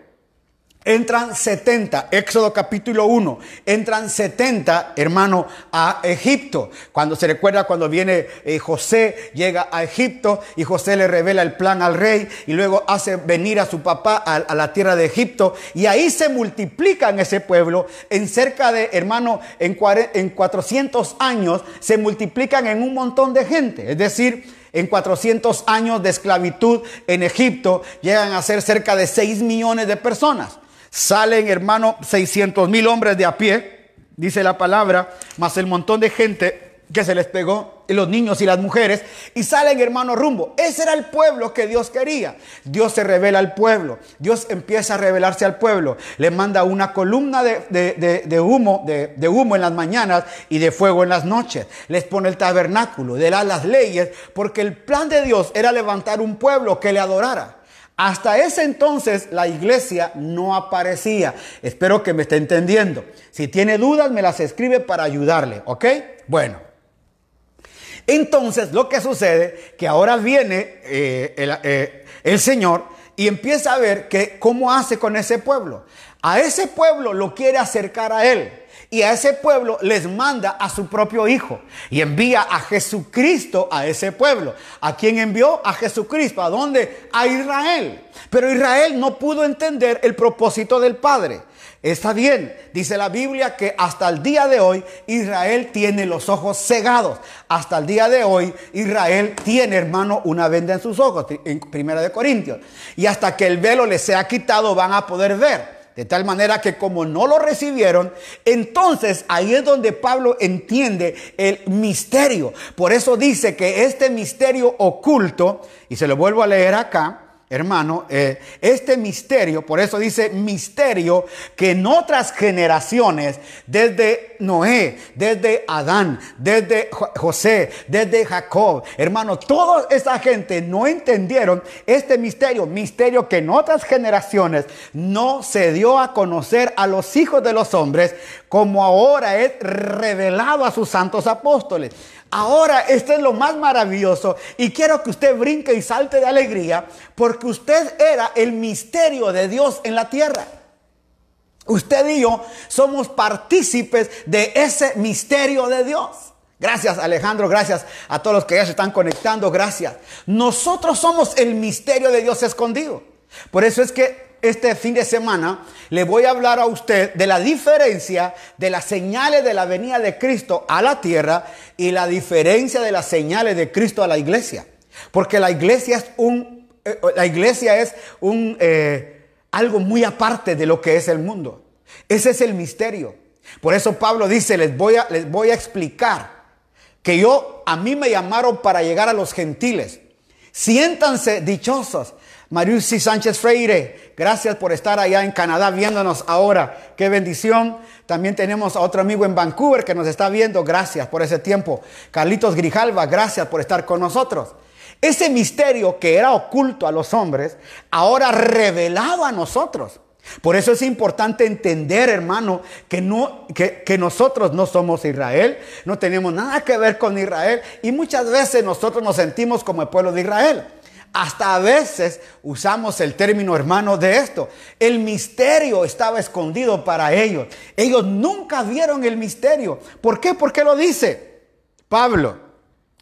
Entran 70, Éxodo capítulo 1, entran 70, hermano, a Egipto. Cuando se recuerda cuando viene eh, José, llega a Egipto y José le revela el plan al rey y luego hace venir a su papá a, la tierra de Egipto y ahí se multiplican ese pueblo en cerca de, hermano, en, en 400 años se multiplican en un montón de gente. Es decir, en 400 años de esclavitud en Egipto llegan a ser cerca de 6 millones de personas. Salen, hermano, 600 mil hombres de a pie, dice la palabra, más el montón de gente que se les pegó, y los niños y las mujeres, y salen, hermano, rumbo. Ese era el pueblo que Dios quería. Dios se revela al pueblo. Dios empieza a revelarse al pueblo. Le manda una columna de, humo, de, humo en las mañanas y de fuego en las noches. Les pone el tabernáculo, le da las leyes, porque el plan de Dios era levantar un pueblo que le adorara. Hasta ese entonces la iglesia no aparecía. Espero que me esté entendiendo. Si tiene dudas, me las escribe para ayudarle, ¿ok? Bueno. Entonces lo que sucede, que ahora viene eh, el, eh, el Señor y empieza a ver que cómo hace con ese pueblo. A ese pueblo lo quiere acercar a Él y a ese pueblo les manda a su propio hijo y envía a Jesucristo a ese pueblo. ¿A quién envió? A Jesucristo. ¿A dónde? A Israel. Pero Israel no pudo entender el propósito del Padre. Está bien, dice la Biblia que hasta el día de hoy Israel tiene los ojos cegados. Hasta el día de hoy Israel tiene, hermano, una venda en sus ojos, en Primera de Corintios. Y hasta que el velo les sea quitado van a poder ver. De tal manera que como no lo recibieron, entonces ahí es donde Pablo entiende el misterio. Por eso dice que este misterio oculto, y se lo vuelvo a leer acá, hermano, eh, este misterio, por eso dice misterio, que en otras generaciones, desde Noé, desde Adán, desde José, desde Jacob, hermano, toda esa gente no entendieron este misterio, misterio que en otras generaciones no se dio a conocer a los hijos de los hombres, como ahora es revelado a sus santos apóstoles. Ahora, esto es lo más maravilloso y quiero que usted brinque y salte de alegría porque usted era el misterio de Dios en la tierra. Usted y yo somos partícipes de ese misterio de Dios. Gracias Alejandro, gracias a todos los que ya se están conectando, gracias. Nosotros somos el misterio de Dios escondido. Por eso es que este fin de semana le voy a hablar a usted de la diferencia de las señales de la venida de Cristo a la tierra y la diferencia de las señales de Cristo a la iglesia. Porque la iglesia es un, eh, la iglesia es un, eh, algo muy aparte de lo que es el mundo. Ese es el misterio. Por eso Pablo dice, les voy a, les voy a explicar que yo, a mí me llamaron para llegar a los gentiles. Siéntanse dichosos Mariusi Sánchez Freire, gracias por estar allá en Canadá viéndonos ahora. Qué bendición. También tenemos a otro amigo en Vancouver que nos está viendo. Gracias por ese tiempo. Carlitos Grijalva, gracias por estar con nosotros. Ese misterio que era oculto a los hombres, ahora revelado a nosotros. Por eso es importante entender, hermano, que, no, que, que, nosotros no somos Israel, no tenemos nada que ver con Israel y muchas veces nosotros nos sentimos como el pueblo de Israel. Hasta a veces usamos el término hermano de esto. El misterio estaba escondido para ellos. Ellos nunca vieron el misterio. ¿Por qué? ¿Por qué lo dice Pablo?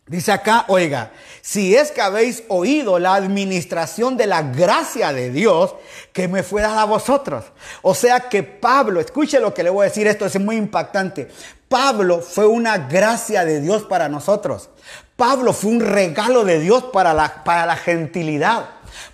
Dice acá, oiga, si es que habéis oído la administración de la gracia de Dios que me fue dada a vosotros. O sea que Pablo, escuche lo que le voy a decir, esto es muy impactante. Pablo fue una gracia de Dios para nosotros. Pablo fue un regalo de Dios para la, para la gentilidad.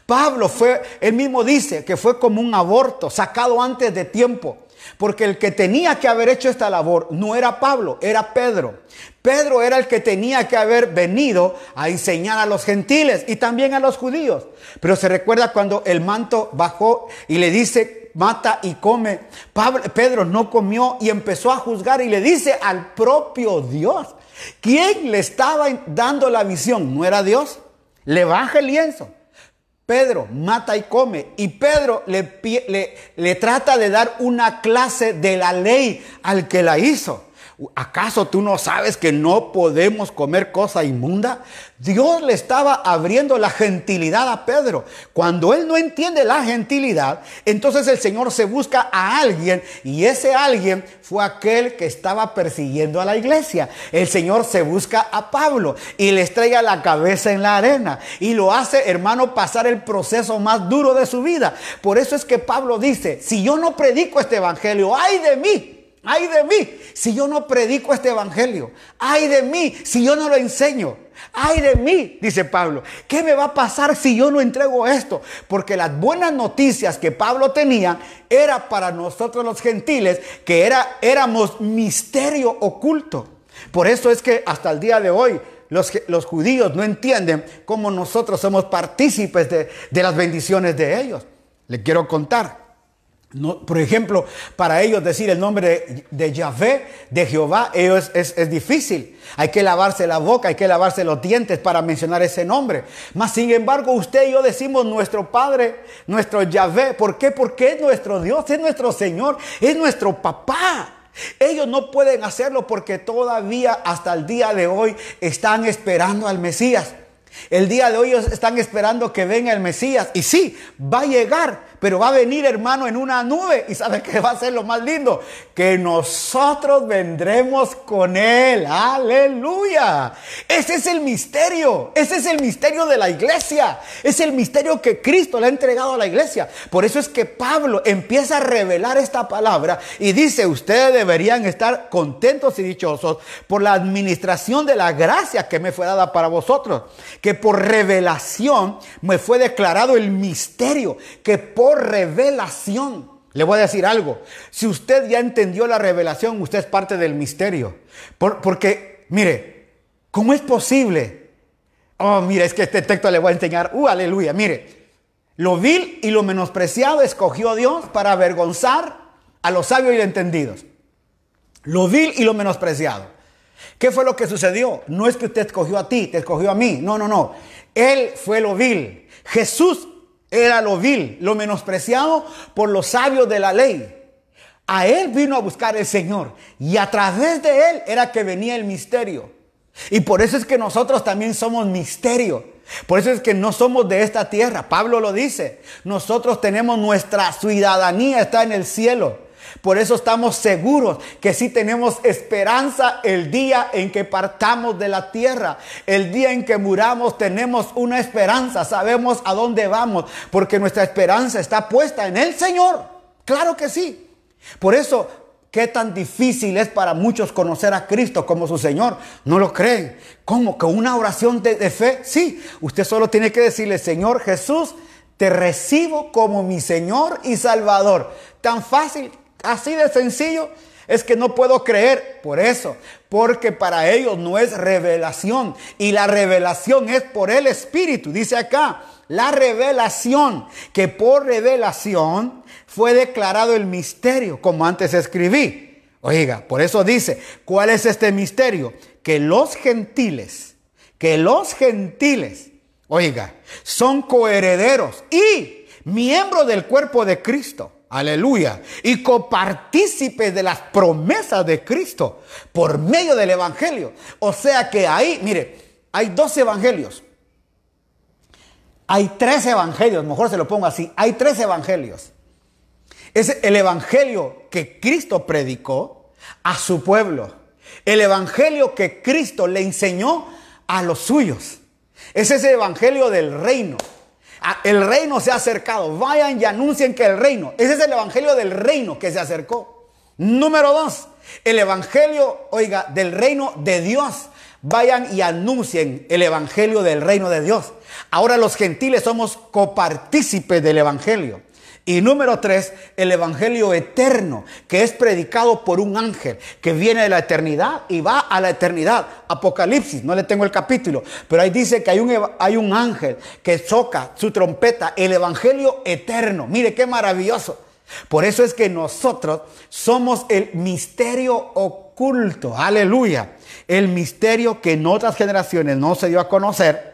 Pablo fue, él mismo dice que fue como un aborto sacado antes de tiempo. Porque el que tenía que haber hecho esta labor no era Pablo, era Pedro. Pedro era el que tenía que haber venido a enseñar a los gentiles y también a los judíos. Pero se recuerda cuando el manto bajó y le dice, mata y come. Pablo, Pedro no comió y empezó a juzgar y le dice al propio Dios, ¿quién le estaba dando la visión? ¿No era Dios? Le baja el lienzo. Pedro mata y come. Y Pedro le, le, le, trata de dar una clase de la ley al que la hizo. ¿Acaso tú no sabes que no podemos comer cosa inmunda? Dios le estaba abriendo la gentilidad a Pedro. Cuando él no entiende la gentilidad, entonces el Señor se busca a alguien y ese alguien fue aquel que estaba persiguiendo a la iglesia. El Señor se busca a Pablo y le estrella la cabeza en la arena y lo hace, hermano, pasar el proceso más duro de su vida. Por eso es que Pablo dice, si yo no predico este evangelio, ay de mí. Ay de mí si yo no predico este evangelio. Ay de mí si yo no lo enseño. Ay de mí, dice Pablo. ¿Qué me va a pasar si yo no entrego esto? Porque las buenas noticias que Pablo tenía era para nosotros los gentiles que era, éramos misterio oculto. Por eso es que hasta el día de hoy los, judíos no entienden cómo nosotros somos partícipes de, de las bendiciones de ellos. Le quiero contar. Por ejemplo, para ellos decir el nombre de, de Yahvé, de Jehová, ellos es, es, difícil. Hay que lavarse la boca, hay que lavarse los dientes para mencionar ese nombre. Mas, sin embargo, usted y yo decimos nuestro Padre, nuestro Yahvé. ¿Por qué? Porque es nuestro Dios, es nuestro Señor, es nuestro papá. Ellos no pueden hacerlo porque todavía hasta el día de hoy están esperando al Mesías. El día de hoy están esperando que venga el Mesías. Y sí, va a llegar, pero va a venir hermano en una nube. ¿Y sabe qué va a ser lo más lindo? Que nosotros vendremos con Él. Aleluya. Ese es el misterio. Ese es el misterio de la iglesia. Es el misterio que Cristo le ha entregado a la iglesia. Por eso es que Pablo empieza a revelar esta palabra y dice, ustedes deberían estar contentos y dichosos por la administración de la gracia que me fue dada para vosotros. Que por revelación me fue declarado el misterio. Que por revelación le voy a decir algo. Si usted ya entendió la revelación, usted es parte del misterio. Por, porque, mire, ¿cómo es posible? Oh, mire, es que este texto le voy a enseñar. Uh, aleluya. Mire, lo vil y lo menospreciado escogió Dios para avergonzar a los sabios y entendidos. Lo vil y lo menospreciado. ¿Qué fue lo que sucedió? No es que usted escogió a ti, te escogió a mí. No, no, no. Él fue lo vil. Jesús era lo vil, lo menospreciado por los sabios de la ley. A él vino a buscar el Señor y a través de él era que venía el misterio. Y por eso es que nosotros también somos misterio. Por eso es que no somos de esta tierra. Pablo lo dice. Nosotros tenemos nuestra ciudadanía, está en el cielo. Por eso estamos seguros que sí tenemos esperanza el día en que partamos de la tierra. El día en que muramos tenemos una esperanza. Sabemos a dónde vamos porque nuestra esperanza está puesta en el Señor. Claro que sí. Por eso, ¿qué tan difícil es para muchos conocer a Cristo como su Señor? No lo creen. ¿Cómo? ¿Con una oración de, de fe? Sí. Usted solo tiene que decirle, Señor Jesús, te recibo como mi Señor y Salvador. Tan fácil, Así de sencillo es que no puedo creer por eso, porque para ellos no es revelación y la revelación es por el Espíritu. Dice acá, la revelación, que por revelación fue declarado el misterio, como antes escribí. Oiga, por eso dice, ¿cuál es este misterio? Que los gentiles, que los gentiles, oiga, son coherederos y miembros del cuerpo de Cristo Aleluya. Y copartícipes de las promesas de Cristo por medio del Evangelio. O sea que ahí, mire, hay dos evangelios. Hay tres evangelios, mejor se lo pongo así. Hay tres evangelios. Es el evangelio que Cristo predicó a su pueblo. El evangelio que Cristo le enseñó a los suyos. Es ese evangelio del reino. El reino se ha acercado. Vayan y anuncien que el reino. Ese es el evangelio del reino que se acercó. Número dos, el evangelio, oiga, del reino de Dios. Vayan y anuncien el evangelio del reino de Dios. Ahora los gentiles somos copartícipes del evangelio. Y número tres, el Evangelio eterno, que es predicado por un ángel que viene de la eternidad y va a la eternidad. Apocalipsis, no le tengo el capítulo, pero ahí dice que hay un, hay un ángel que toca su trompeta, el Evangelio eterno. Mire qué maravilloso. Por eso es que nosotros somos el misterio oculto. Aleluya. El misterio que en otras generaciones no se dio a conocer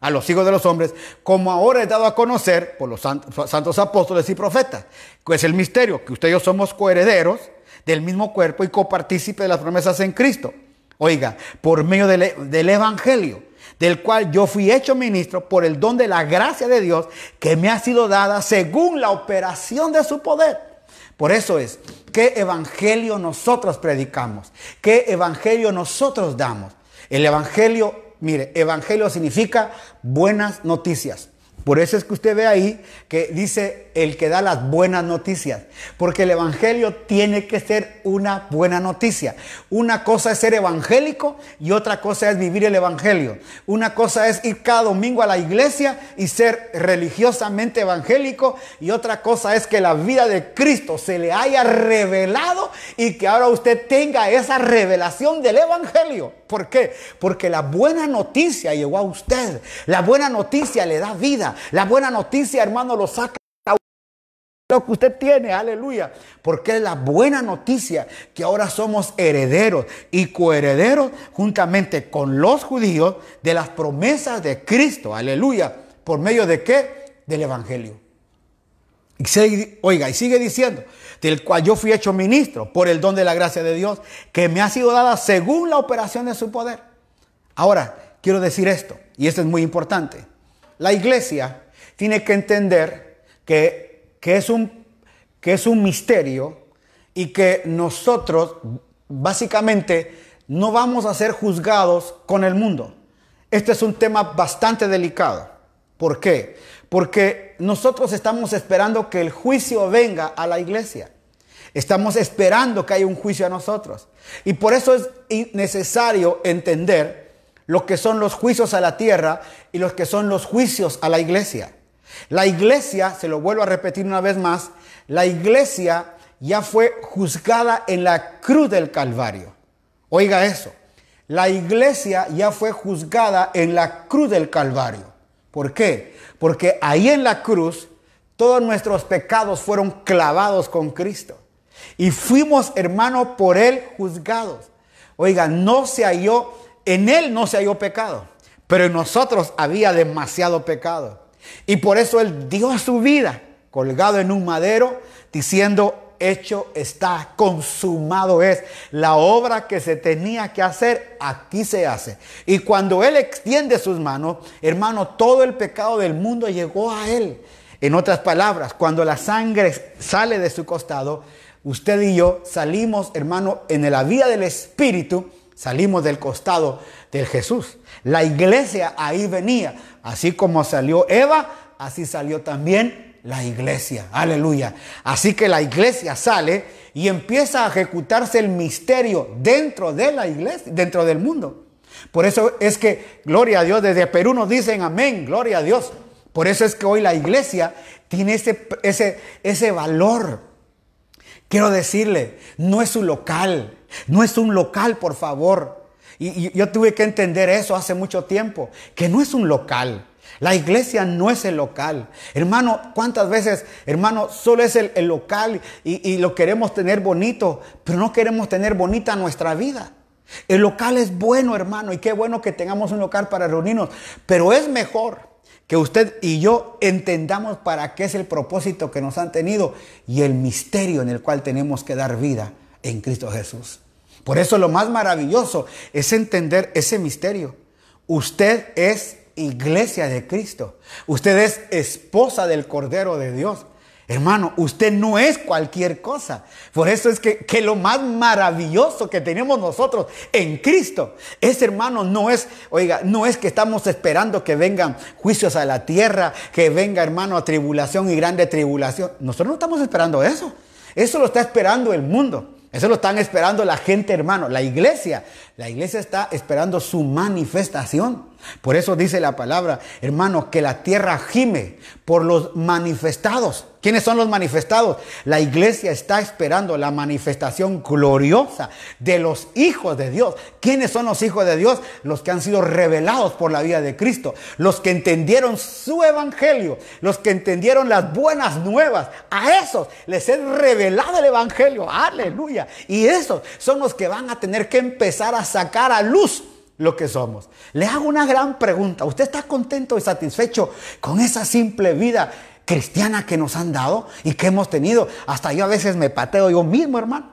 a los hijos de los hombres, como ahora he dado a conocer por los santos, apóstoles y profetas. Que es el misterio, que ustedes y yo somos coherederos del mismo cuerpo y copartícipes de las promesas en Cristo. Oiga, por medio del, del Evangelio, del cual yo fui hecho ministro por el don de la gracia de Dios que me ha sido dada según la operación de su poder. Por eso es, ¿qué evangelio nosotros predicamos? ¿Qué evangelio nosotros damos? El evangelio Mire, evangelio significa buenas noticias. Por eso es que usted ve ahí que dice el que da las buenas noticias. Porque el Evangelio tiene que ser una buena noticia. Una cosa es ser evangélico y otra cosa es vivir el Evangelio. Una cosa es ir cada domingo a la iglesia y ser religiosamente evangélico. Y otra cosa es que la vida de Cristo se le haya revelado y que ahora usted tenga esa revelación del Evangelio. ¿Por qué? Porque la buena noticia llegó a usted. La buena noticia le da vida. La buena noticia, hermano, lo saca lo que usted tiene, aleluya. Porque es la buena noticia que ahora somos herederos y coherederos juntamente con los judíos de las promesas de Cristo, aleluya. ¿Por medio de qué? Del Evangelio. Y oiga, y sigue diciendo, del cual yo fui hecho ministro por el don de la gracia de Dios, que me ha sido dada según la operación de su poder. Ahora, quiero decir esto, y esto es muy importante. La iglesia tiene que entender que, que, es, un, que es un misterio y que nosotros básicamente no vamos a ser juzgados con el mundo. Este es un tema bastante delicado. ¿Por qué? Porque nosotros estamos esperando que el juicio venga a la iglesia. Estamos esperando que haya un juicio a nosotros. Y por eso es necesario entender lo que son los juicios a la tierra y los que son los juicios a la iglesia. La iglesia, se lo vuelvo a repetir una vez más, la iglesia ya fue juzgada en la cruz del Calvario. Oiga eso, la iglesia ya fue juzgada en la cruz del Calvario. ¿Por qué? Porque ahí en la cruz todos nuestros pecados fueron clavados con Cristo. Y fuimos, hermano, por Él juzgados. Oiga, no se halló, en Él no se halló pecado, pero en nosotros había demasiado pecado. Y por eso Él dio su vida colgado en un madero, diciendo, hecho está, consumado es. La obra que se tenía que hacer, aquí se hace. Y cuando Él extiende sus manos, hermano, todo el pecado del mundo llegó a Él. En otras palabras, cuando la sangre sale de su costado, usted y yo salimos, hermano, en la vida del Espíritu, salimos del costado de Jesús. La iglesia ahí venía. Así como salió Eva, así salió también la iglesia. Aleluya. Así que la iglesia sale y empieza a ejecutarse el misterio dentro de la iglesia, dentro del mundo. Por eso es que, gloria a Dios, desde Perú nos dicen amén, gloria a Dios. Por eso es que hoy la iglesia tiene ese, ese, ese valor. Quiero decirle, no es un local, no es un local, por favor. y yo tuve que entender eso hace mucho tiempo, que no es un local. La iglesia no es el local. Hermano, ¿cuántas veces, hermano, solo es el, local y, lo queremos tener bonito, pero no queremos tener bonita nuestra vida? El local es bueno, hermano, y qué bueno que tengamos un local para reunirnos, pero es mejor que usted y yo entendamos para qué es el propósito que nos han tenido y el misterio en el cual tenemos que dar vida en Cristo Jesús. Por eso lo más maravilloso es entender ese misterio. Usted es iglesia de Cristo. Usted es esposa del Cordero de Dios. Hermano, usted no es cualquier cosa. Por eso es que, que, lo más maravilloso que tenemos nosotros en Cristo es, hermano, no es, oiga, no es que estamos esperando que vengan juicios a la tierra, que venga, hermano, tribulación y grande tribulación. Nosotros no estamos esperando eso. Eso lo está esperando el mundo. Eso lo están esperando la gente, hermano. La iglesia, la iglesia está esperando su manifestación. Por eso dice la palabra, hermano, que la tierra gime por los manifestados. ¿Quiénes son los manifestados? La iglesia está esperando la manifestación gloriosa de los hijos de Dios. ¿Quiénes son los hijos de Dios? Los que han sido revelados por la vida de Cristo. Los que entendieron su evangelio. Los que entendieron las buenas nuevas. A esos les es revelado el evangelio. Aleluya. Y esos son los que van a tener que empezar a sacar a luz lo que somos. Le hago una gran pregunta. ¿Usted está contento y satisfecho con esa simple vida? Cristiana que nos han dado y que hemos tenido. Hasta yo a veces me pateo yo mismo, hermano.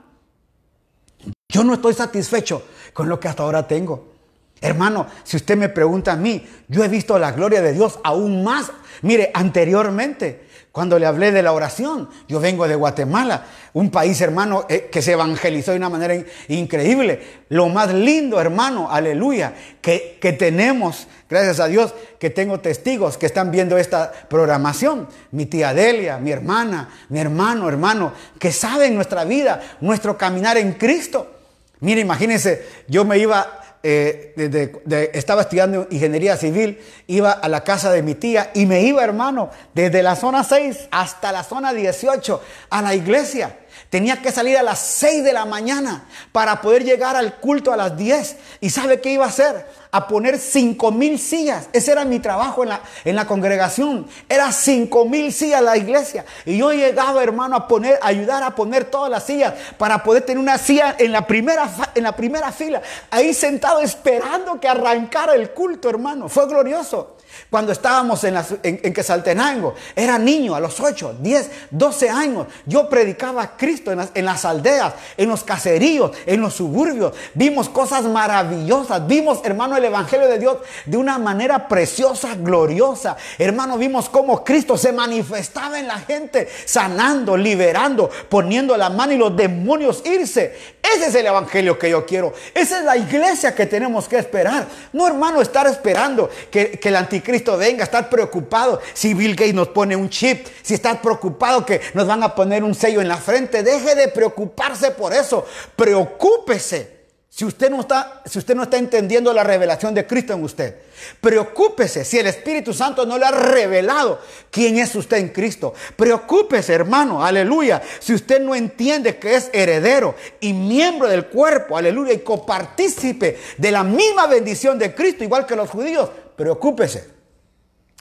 Yo no estoy satisfecho con lo que hasta ahora tengo. Hermano, si usted me pregunta a mí, yo he visto la gloria de Dios aún más. Mire, anteriormente cuando le hablé de la oración, yo vengo de Guatemala, un país hermano eh, que se evangelizó de una manera increíble. Lo más lindo hermano, aleluya, que, que tenemos, gracias a Dios, que tengo testigos que están viendo esta programación. Mi tía Delia, mi hermana, mi hermano, hermano, que saben nuestra vida, nuestro caminar en Cristo. Mire, imagínense, yo me iba eh, estaba estudiando ingeniería civil, iba a la casa de mi tía y me iba, hermano, desde la zona 6 hasta la zona 18 a la iglesia. Tenía que salir a las 6 de la mañana para poder llegar al culto a las 10. ¿Y sabe qué iba a hacer? A poner 5 mil sillas. Ese era mi trabajo en la, en la congregación. Era 5 mil sillas la iglesia. Y yo llegaba, hermano, a poner, ayudar a poner todas las sillas para poder tener una silla en la primera, en la primera fila. Ahí sentado esperando que arrancara el culto, hermano. Fue glorioso. Cuando estábamos en, en, Quesaltenango, era niño a los 8, 10, 12 años. Yo predicaba a Cristo en las, aldeas, en los caseríos, en los suburbios. Vimos cosas maravillosas. Vimos, hermano, el Evangelio de Dios de una manera preciosa, gloriosa. Hermano, vimos cómo Cristo se manifestaba en la gente, sanando, liberando, poniendo la mano y los demonios irse. Ese es el Evangelio que yo quiero. Esa es la iglesia que tenemos que esperar. No, hermano, estar esperando que, que el anticristo Cristo venga, estar preocupado si Bill Gates nos pone un chip, si está preocupado que nos van a poner un sello en la frente. Deje de preocuparse por eso. Preocúpese. Si usted, no está, si usted no está entendiendo la revelación de Cristo en usted, preocúpese si el Espíritu Santo no le ha revelado quién es usted en Cristo. Preocúpese, hermano, aleluya. Si usted no entiende que es heredero y miembro del cuerpo, aleluya, y copartícipe de la misma bendición de Cristo, igual que los judíos, preocúpese.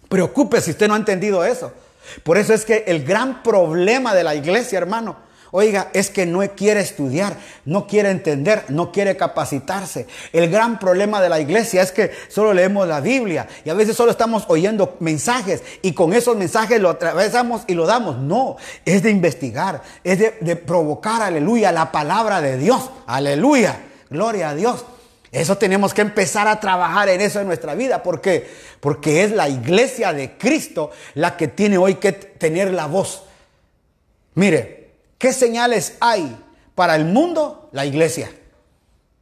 Preocupe si usted no ha entendido eso. Por eso es que el gran problema de la iglesia, hermano, oiga, es que no quiere estudiar, no quiere entender, no quiere capacitarse. El gran problema de la iglesia es que solo leemos la Biblia y a veces solo estamos oyendo mensajes y con esos mensajes lo atravesamos y lo damos. No, es de investigar, es de, de provocar, aleluya, la palabra de Dios. Aleluya, gloria a Dios. Eso tenemos que empezar a trabajar en eso en nuestra vida. ¿Por qué? Porque es la iglesia de Cristo la que tiene hoy que tener la voz. Mire, ¿qué señales hay para el mundo? La iglesia.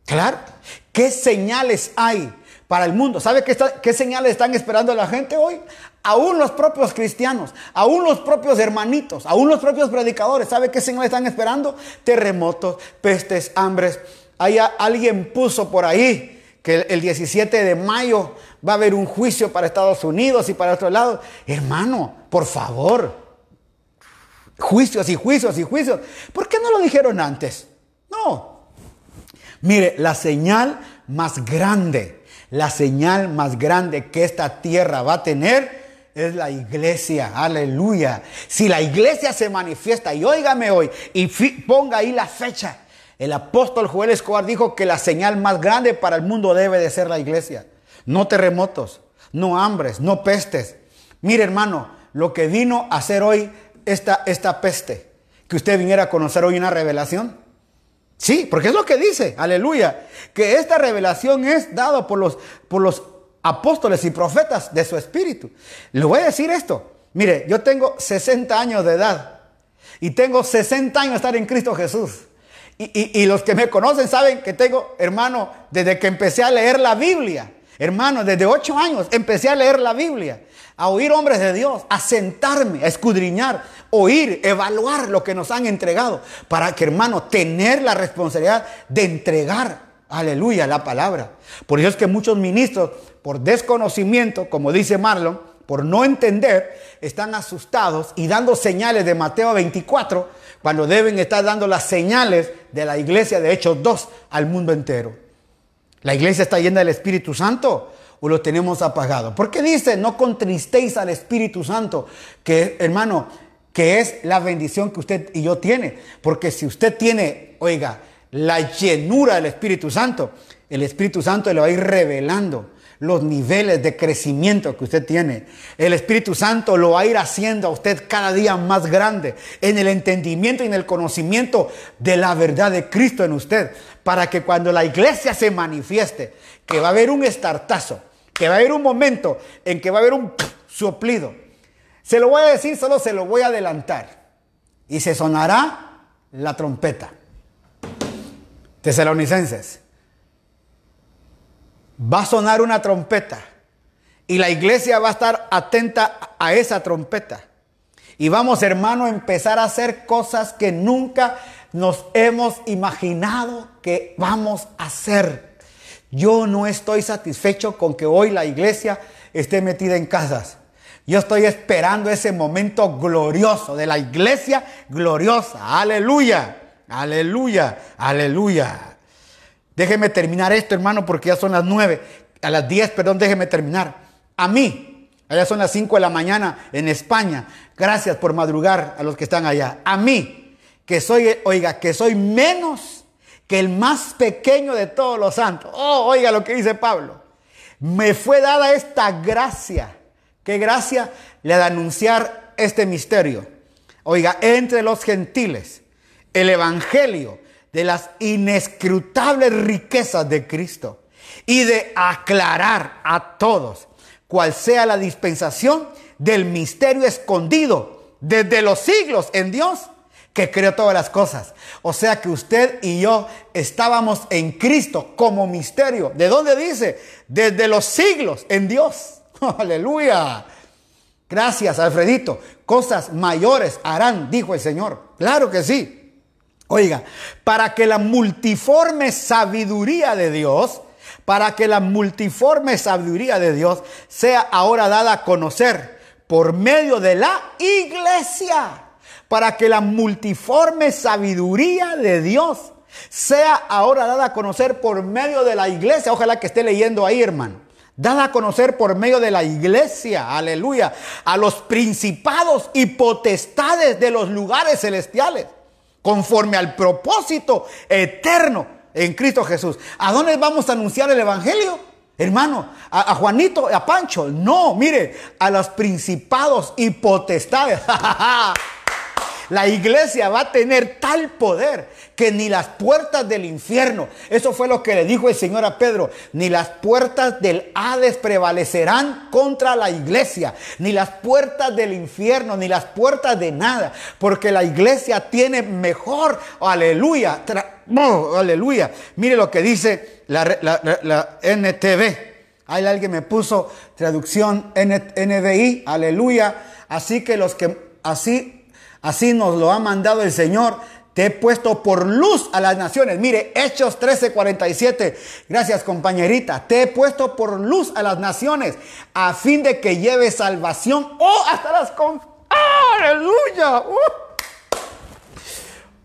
Claro. ¿Qué señales hay para el mundo? ¿Sabe qué, qué señales están esperando la gente hoy? Aún los propios cristianos, aún los propios hermanitos, aún los propios predicadores. ¿Sabe qué señales están esperando? Terremotos, pestes, hambres alguien puso por ahí que el 17 de mayo va a haber un juicio para Estados Unidos y para otro lado. Hermano, por favor. Juicios y juicios y juicios. ¿Por qué no lo dijeron antes? No. Mire, la señal más grande, la señal más grande que esta tierra va a tener es la iglesia. Aleluya. Si la iglesia se manifiesta, y óigame hoy, y ponga ahí la fecha, el apóstol Joel Escobar dijo que la señal más grande para el mundo debe de ser la iglesia. No terremotos, no hambres, no pestes. Mire hermano, lo que vino a hacer hoy esta, esta peste, que usted viniera a conocer hoy una revelación. Sí, porque es lo que dice, aleluya, que esta revelación es dada por los, por los apóstoles y profetas de su espíritu. Le voy a decir esto. Mire, yo tengo 60 años de edad y tengo 60 años de estar en Cristo Jesús. Y, los que me conocen saben que tengo, hermano, desde que empecé a leer la Biblia, hermano, desde ocho años empecé a leer la Biblia, a oír hombres de Dios, a sentarme, a escudriñar, oír, evaluar lo que nos han entregado, para que, hermano, tener la responsabilidad de entregar, aleluya, la palabra. Por eso es que muchos ministros, por desconocimiento, como dice Marlon, por no entender, están asustados y dando señales de Mateo 24, cuando deben estar dando las señales de la iglesia de Hechos 2 al mundo entero. ¿La iglesia está llena del Espíritu Santo o lo tenemos apagado? ¿Por qué dice, no contristéis al Espíritu Santo? Que, hermano, que es la bendición que usted y yo tiene. Porque si usted tiene, oiga, la llenura del Espíritu Santo, el Espíritu Santo le va a ir revelando los niveles de crecimiento que usted tiene. El Espíritu Santo lo va a ir haciendo a usted cada día más grande en el entendimiento y en el conocimiento de la verdad de Cristo en usted. Para que cuando la iglesia se manifieste, que va a haber un estartazo, que va a haber un momento en que va a haber un soplido. Se lo voy a decir, solo se lo voy a adelantar. Y se sonará la trompeta. Tesalonicenses va a sonar una trompeta y la iglesia va a estar atenta a esa trompeta. Y vamos, hermano, a empezar a hacer cosas que nunca nos hemos imaginado que vamos a hacer. Yo no estoy satisfecho con que hoy la iglesia esté metida en casas. Yo estoy esperando ese momento glorioso de la iglesia gloriosa. Aleluya, aleluya, aleluya. Déjeme terminar esto, hermano, porque ya son las nueve. A las diez, perdón, déjeme terminar. A mí, allá son las cinco de la mañana en España. Gracias por madrugar a los que están allá. A mí, que soy, oiga, que soy menos que el más pequeño de todos los santos. Oh, oiga lo que dice Pablo. Me fue dada esta gracia. ¿Qué gracia? La de anunciar este misterio. Oiga, entre los gentiles, el evangelio de las inescrutables riquezas de Cristo y de aclarar a todos cuál sea la dispensación del misterio escondido desde los siglos en Dios que creó todas las cosas. O sea que usted y yo estábamos en Cristo como misterio. ¿De dónde dice? Desde los siglos en Dios. Aleluya. Gracias, Alfredito. Cosas mayores harán, dijo el Señor. Claro que sí. Oiga, para que la multiforme sabiduría de Dios, para que la multiforme sabiduría de Dios sea ahora dada a conocer por medio de la iglesia, para que la multiforme sabiduría de Dios sea ahora dada a conocer por medio de la iglesia. Ojalá que esté leyendo ahí, hermano. Dada a conocer por medio de la iglesia, aleluya, a los principados y potestades de los lugares celestiales conforme al propósito eterno en Cristo Jesús. ¿A dónde vamos a anunciar el Evangelio? Hermano, a, Juanito, a Pancho, no, mire, a los principados y potestades. La iglesia va a tener tal poder que ni las puertas del infierno, eso fue lo que le dijo el Señor a Pedro, ni las puertas del Hades prevalecerán contra la iglesia, ni las puertas del infierno, ni las puertas de nada, porque la iglesia tiene mejor, aleluya, aleluya. Mire lo que dice la, NTV. Hay alguien me puso traducción NBI, aleluya. Así que los que así Así nos lo ha mandado el Señor. Te he puesto por luz a las naciones. Mire, Hechos 13:47. Gracias, compañerita. Te he puesto por luz a las naciones a fin de que lleve salvación. Oh, hasta las con... ¡Aleluya!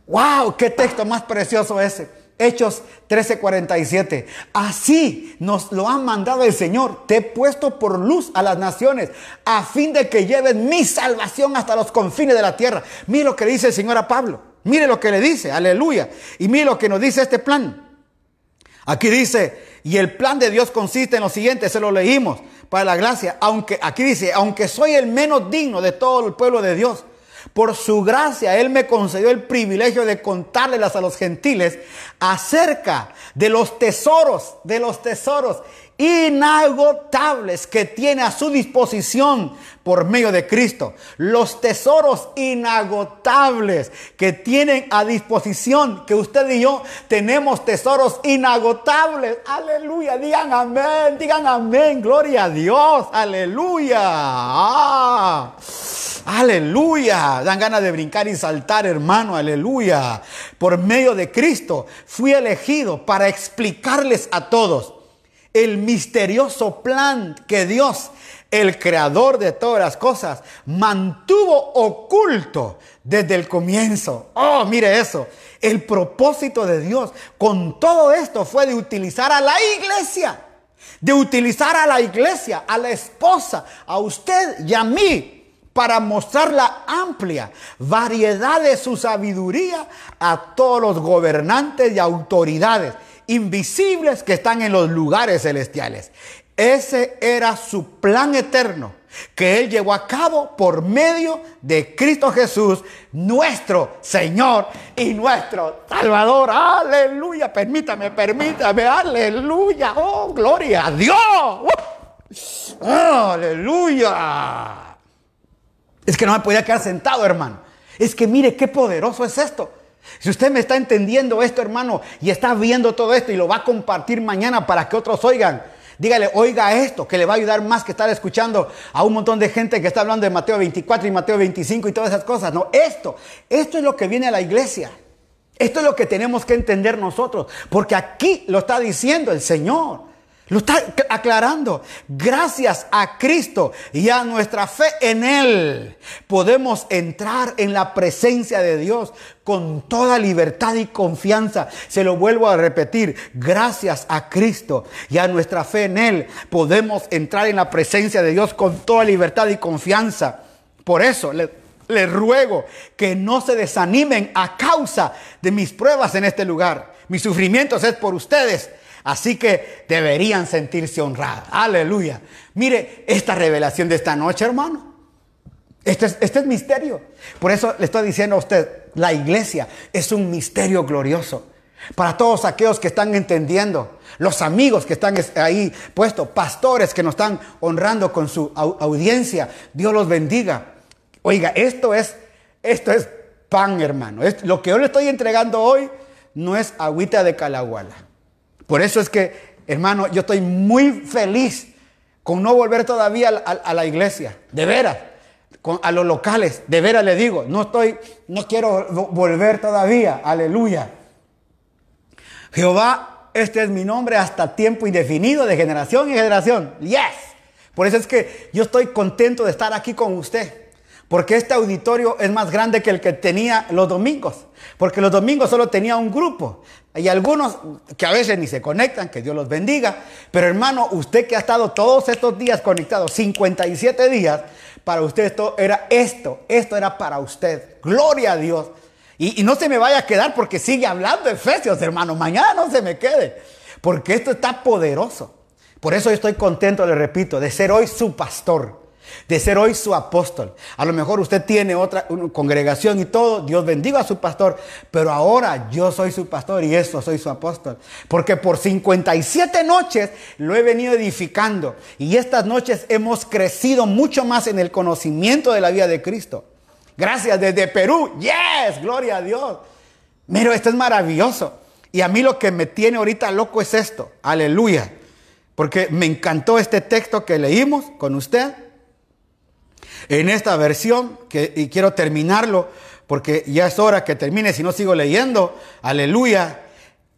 ¡Wow! ¡Qué texto más precioso ese! Hechos 13:47. Así nos lo ha mandado el Señor. Te he puesto por luz a las naciones a fin de que lleven mi salvación hasta los confines de la tierra. Mire lo que dice el Señor a Pablo. Mire lo que le dice. Aleluya. Y mire lo que nos dice este plan. Aquí dice, y el plan de Dios consiste en lo siguiente, se lo leímos para la gracia, aunque aquí dice, aunque soy el menos digno de todo el pueblo de Dios, por su gracia, Él me concedió el privilegio de contárselas a los gentiles acerca de los tesoros, de los tesoros inagotables que tiene a su disposición por medio de Cristo. Los tesoros inagotables que tienen a disposición, que usted y yo tenemos tesoros inagotables. Aleluya, digan amén, digan amén, gloria a Dios, aleluya. Ah. Aleluya. Dan ganas de brincar y saltar, hermano. Aleluya. Por medio de Cristo fui elegido para explicarles a todos el misterioso plan que Dios, el creador de todas las cosas, mantuvo oculto desde el comienzo. Oh, mire eso. El propósito de Dios con todo esto fue de utilizar a la iglesia, de utilizar a la iglesia, a la esposa, a usted y a mí para mostrar la amplia variedad de su sabiduría a todos los gobernantes y autoridades invisibles que están en los lugares celestiales. Ese era su plan eterno que Él llevó a cabo por medio de Cristo Jesús, nuestro Señor y nuestro Salvador. Aleluya, permítame, permítame, aleluya, oh, gloria a Dios. Uh. aleluya. Es que no me podía quedar sentado, hermano. Es que mire qué poderoso es esto. Si usted me está entendiendo esto, hermano, y está viendo todo esto y lo va a compartir mañana para que otros oigan, dígale, oiga esto, que le va a ayudar más que estar escuchando a un montón de gente que está hablando de Mateo 24 y Mateo 25 y todas esas cosas. No, esto, esto es lo que viene a la iglesia. Esto es lo que tenemos que entender nosotros, porque aquí lo está diciendo el Señor. Lo está aclarando. Gracias a Cristo y a nuestra fe en Él, podemos entrar en la presencia de Dios con toda libertad y confianza. Se lo vuelvo a repetir. Gracias a Cristo y a nuestra fe en Él, podemos entrar en la presencia de Dios con toda libertad y confianza. Por eso les ruego que no se desanimen a causa de mis pruebas en este lugar. Mis sufrimientos es por ustedes Así que deberían sentirse honrados. Aleluya. Mire esta revelación de esta noche, hermano. Este es, este es misterio. Por eso le estoy diciendo a usted, la iglesia es un misterio glorioso. Para todos aquellos que están entendiendo, los amigos que están ahí puestos, pastores que nos están honrando con su audiencia, Dios los bendiga. Oiga, esto es, esto es pan, hermano. lo que yo le estoy entregando hoy no es agüita de calaguala. Por eso es que, hermano, yo estoy muy feliz con no volver todavía a, la iglesia, de veras, a los locales, de veras le digo, no estoy, no quiero volver todavía, aleluya. Jehová, este es mi nombre hasta tiempo indefinido, de generación en generación. Yes. Por eso es que yo estoy contento de estar aquí con usted. Porque este auditorio es más grande que el que tenía los domingos. Porque los domingos solo tenía un grupo. Hay algunos que a veces ni se conectan, que Dios los bendiga. Pero hermano, usted que ha estado todos estos días conectado, 57 días, para usted esto era esto. Esto era para usted. Gloria a Dios. Y, y no se me vaya a quedar porque sigue hablando Efesios, hermano. Mañana no se me quede. Porque esto está poderoso. Por eso yo estoy contento, le repito, de ser hoy su pastor de ser hoy su apóstol. A lo mejor usted tiene otra congregación y todo, Dios bendiga a su pastor, pero ahora yo soy su pastor y eso soy su apóstol. Porque por 57 noches lo he venido edificando y estas noches hemos crecido mucho más en el conocimiento de la vida de Cristo. Gracias desde Perú. Yes, gloria a Dios. Mira, esto es maravilloso. Y a mí lo que me tiene ahorita loco es esto. Aleluya. Porque me encantó este texto que leímos con usted en esta versión, que, y quiero terminarlo porque ya es hora que termine, si no sigo leyendo, aleluya.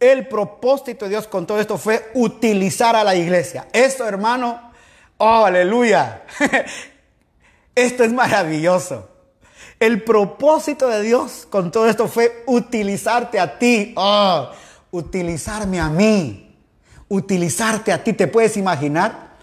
El propósito de Dios con todo esto fue utilizar a la iglesia. Esto, hermano, oh, aleluya. esto es maravilloso. El propósito de Dios con todo esto fue utilizarte a ti. Oh, utilizarme a mí. Utilizarte a ti. ¿Te puedes imaginar?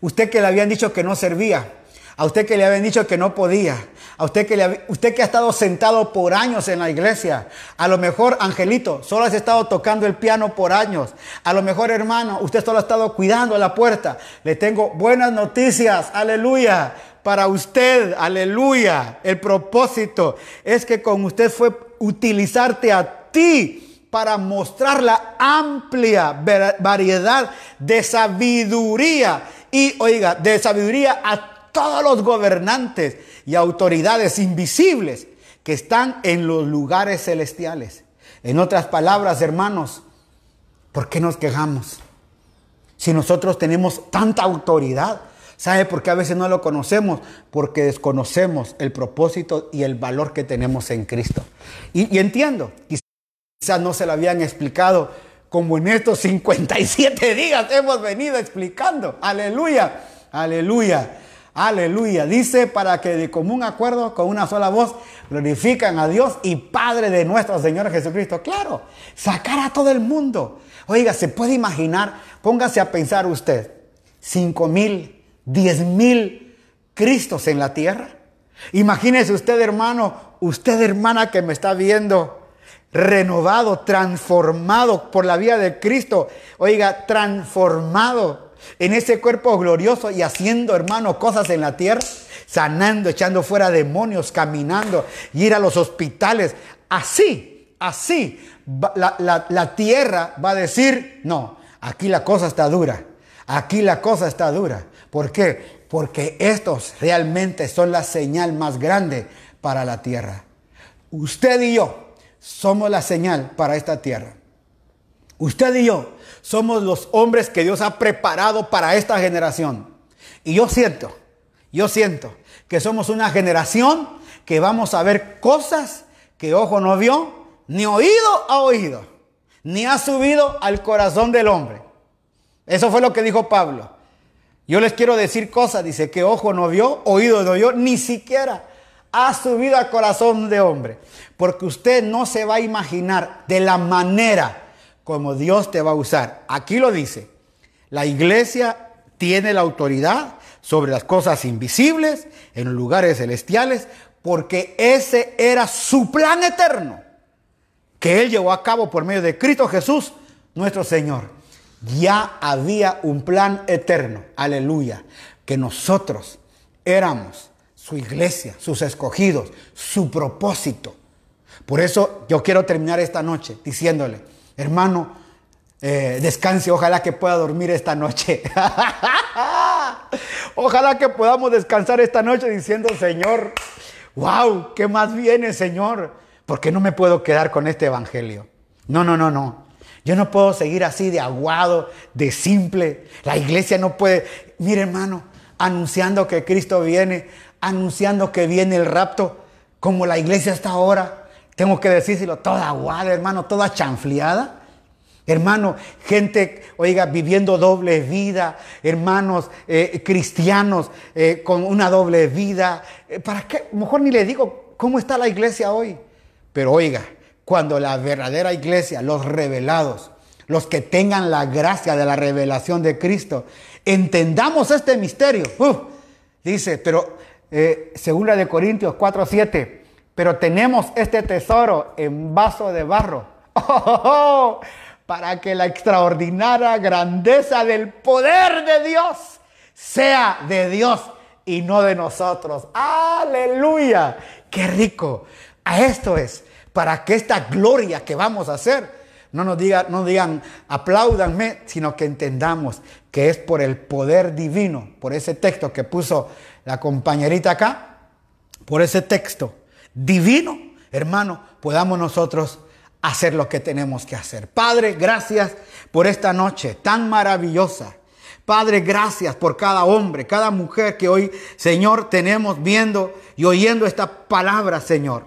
Usted que le habían dicho que no servía a usted que le habían dicho que no podía, a usted que, le, usted que ha estado sentado por años en la iglesia, a lo mejor, Angelito, solo has estado tocando el piano por años, a lo mejor, hermano, usted solo ha estado cuidando la puerta. Le tengo buenas noticias, aleluya, para usted, aleluya. El propósito es que con usted fue utilizarte a ti para mostrar la amplia variedad de sabiduría. Y, oiga, de sabiduría a todos los gobernantes y autoridades invisibles que están en los lugares celestiales. En otras palabras, hermanos, ¿por qué nos quejamos? Si nosotros tenemos tanta autoridad, ¿sabe por qué a veces no lo conocemos? Porque desconocemos el propósito y el valor que tenemos en Cristo. Y, entiendo, quizás no se lo habían explicado como en estos 57 días hemos venido explicando. Aleluya, aleluya, aleluya. Dice para que de común acuerdo, con una sola voz, glorifican a Dios y Padre de nuestro Señor Jesucristo. Claro, sacar a todo el mundo. Oiga, ¿se puede imaginar? Póngase a pensar usted, 5 mil, 10 mil Cristos en la tierra. Imagínese usted, hermano, usted, hermana, que me está viendo renovado, transformado por la vida de Cristo. Oiga, transformado en ese cuerpo glorioso y haciendo, hermano, cosas en la tierra, sanando, echando fuera demonios, caminando, y ir a los hospitales. Así, así, la, la tierra va a decir, no, aquí la cosa está dura, aquí la cosa está dura. ¿Por qué? Porque estos realmente son la señal más grande para la tierra. Usted y yo somos la señal para esta tierra. Usted y yo somos los hombres que Dios ha preparado para esta generación. Y yo siento, yo siento que somos una generación que vamos a ver cosas que ojo no vio, ni oído ha oído, ni ha subido al corazón del hombre. Eso fue lo que dijo Pablo. Yo les quiero decir cosas, dice que ojo no vio, oído no vio, ni siquiera ha subido al corazón de hombre. Porque usted no se va a imaginar de la manera como Dios te va a usar. Aquí lo dice. La iglesia tiene la autoridad sobre las cosas invisibles en lugares celestiales porque ese era su plan eterno que Él llevó a cabo por medio de Cristo Jesús, nuestro Señor. Ya había un plan eterno, aleluya, que nosotros éramos su iglesia, sus escogidos, su propósito. Por eso yo quiero terminar esta noche diciéndole, hermano, eh, descanse, ojalá que pueda dormir esta noche. ojalá que podamos descansar esta noche diciendo, Señor, wow, ¿qué más viene, Señor? Porque no me puedo quedar con este evangelio. No, no, no, no. Yo no puedo seguir así de aguado, de simple. La iglesia no puede, mire hermano, anunciando que Cristo viene anunciando que viene el rapto, como la iglesia está ahora. Tengo que decírselo, toda aguada, hermano, toda chanfleada. Hermano, gente, oiga, viviendo doble vida, hermanos eh, cristianos eh, con una doble vida. Eh, ¿Para qué? Mejor ni le digo cómo está la iglesia hoy. Pero oiga, cuando la verdadera iglesia, los revelados, los que tengan la gracia de la revelación de Cristo, entendamos este misterio. dice, pero eh, segunda de Corintios 4, 7. Pero tenemos este tesoro en vaso de barro. para que la extraordinaria grandeza del poder de Dios sea de Dios y no de nosotros. Aleluya. Qué rico. A esto es, para que esta gloria que vamos a hacer, no nos digan, no digan apláudanme, sino que entendamos que es por el poder divino, por ese texto que puso la compañerita acá, por ese texto divino, hermano, podamos nosotros hacer lo que tenemos que hacer. Padre, gracias por esta noche tan maravillosa. Padre, gracias por cada hombre, cada mujer que hoy, Señor, tenemos viendo y oyendo esta palabra, Señor.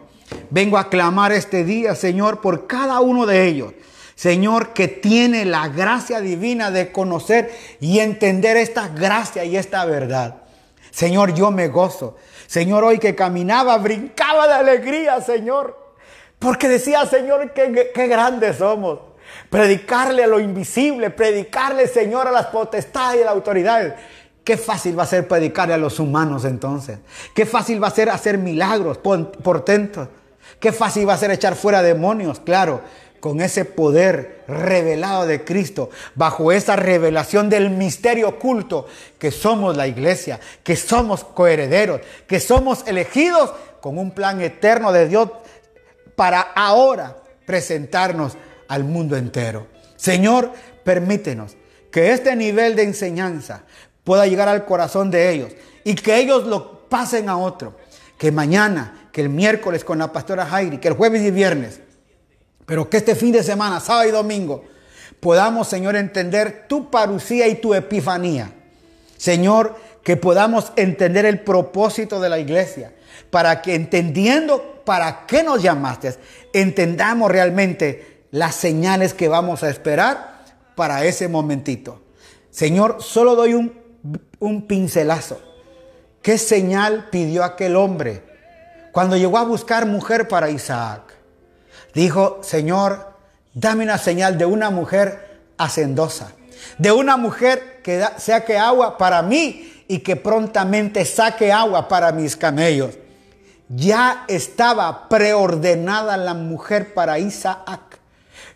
Vengo a clamar este día, Señor, por cada uno de ellos. Señor, que tiene la gracia divina de conocer y entender esta gracia y esta verdad. Señor, yo me gozo. Señor, hoy que caminaba, brincaba de alegría, Señor. Porque decía, Señor, qué, grandes somos. Predicarle a lo invisible, predicarle, Señor, a las potestades y a las autoridades. Qué fácil va a ser predicarle a los humanos entonces. Qué fácil va a ser hacer milagros, portentos. Qué fácil va a ser echar fuera demonios, claro con ese poder revelado de Cristo, bajo esa revelación del misterio oculto, que somos la iglesia, que somos coherederos, que somos elegidos con un plan eterno de Dios para ahora presentarnos al mundo entero. Señor, permítenos que este nivel de enseñanza pueda llegar al corazón de ellos y que ellos lo pasen a otro. Que mañana, que el miércoles con la pastora Jairi, que el jueves y viernes, pero que este fin de semana, sábado y domingo, podamos, Señor, entender tu parucía y tu epifanía. Señor, que podamos entender el propósito de la iglesia, para que entendiendo para qué nos llamaste, entendamos realmente las señales que vamos a esperar para ese momentito. Señor, solo doy un, un pincelazo. ¿Qué señal pidió aquel hombre cuando llegó a buscar mujer para Isaac? Dijo, Señor, dame una señal de una mujer hacendosa, de una mujer que saque agua para mí y que prontamente saque agua para mis camellos. Ya estaba preordenada la mujer para Isaac.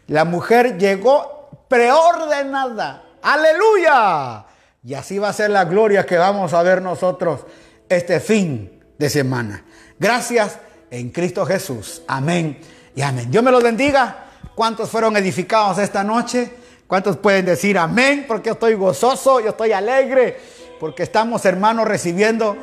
La mujer llegó preordenada. Aleluya. Y así va a ser la gloria que vamos a ver nosotros este fin de semana. Gracias en Cristo Jesús. Amén y amén. Dios me los bendiga. ¿Cuántos fueron edificados esta noche? ¿Cuántos pueden decir amén? Porque yo estoy gozoso, yo estoy alegre, porque estamos hermanos recibiendo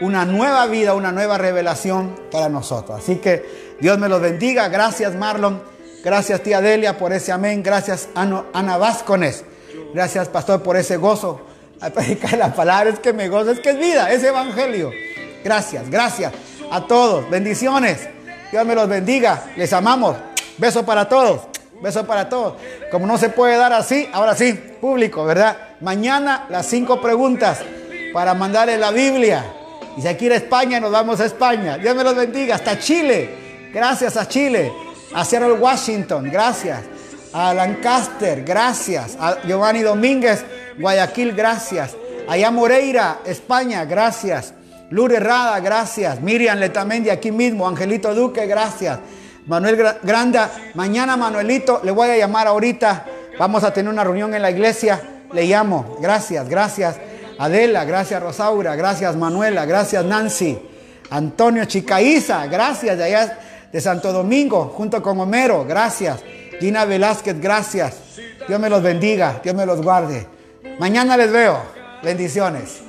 una nueva vida, una nueva revelación para nosotros. Así que Dios me los bendiga. Gracias Marlon. Gracias tía Delia por ese amén. Gracias Ana Vázquez. Gracias pastor por ese gozo. Predicar la palabra es que me gozo, es que es vida, es evangelio. Gracias, gracias a todos. Bendiciones. Dios me los bendiga. Les amamos. Beso para todos. Beso para todos. Como no se puede dar así, ahora sí, público, ¿verdad? Mañana las cinco preguntas para mandarle la Biblia. Y si aquí a España, nos vamos a España. Dios me los bendiga. Hasta Chile. Gracias a Chile. A Seattle, Washington. Gracias. A Lancaster. Gracias. A Giovanni Domínguez, Guayaquil. Gracias. Allá Moreira, España. Gracias. Lure Rada, gracias. Miriam Letamendi, aquí mismo. Angelito Duque, gracias. Manuel Granda, mañana Manuelito, le voy a llamar ahorita. Vamos a tener una reunión en la iglesia. Le llamo. Gracias, gracias. Adela, gracias Rosaura, gracias Manuela, gracias Nancy. Antonio Chicaiza, gracias de allá de Santo Domingo, junto con Homero, gracias. Gina Velázquez, gracias. Dios me los bendiga, Dios me los guarde. Mañana les veo. Bendiciones.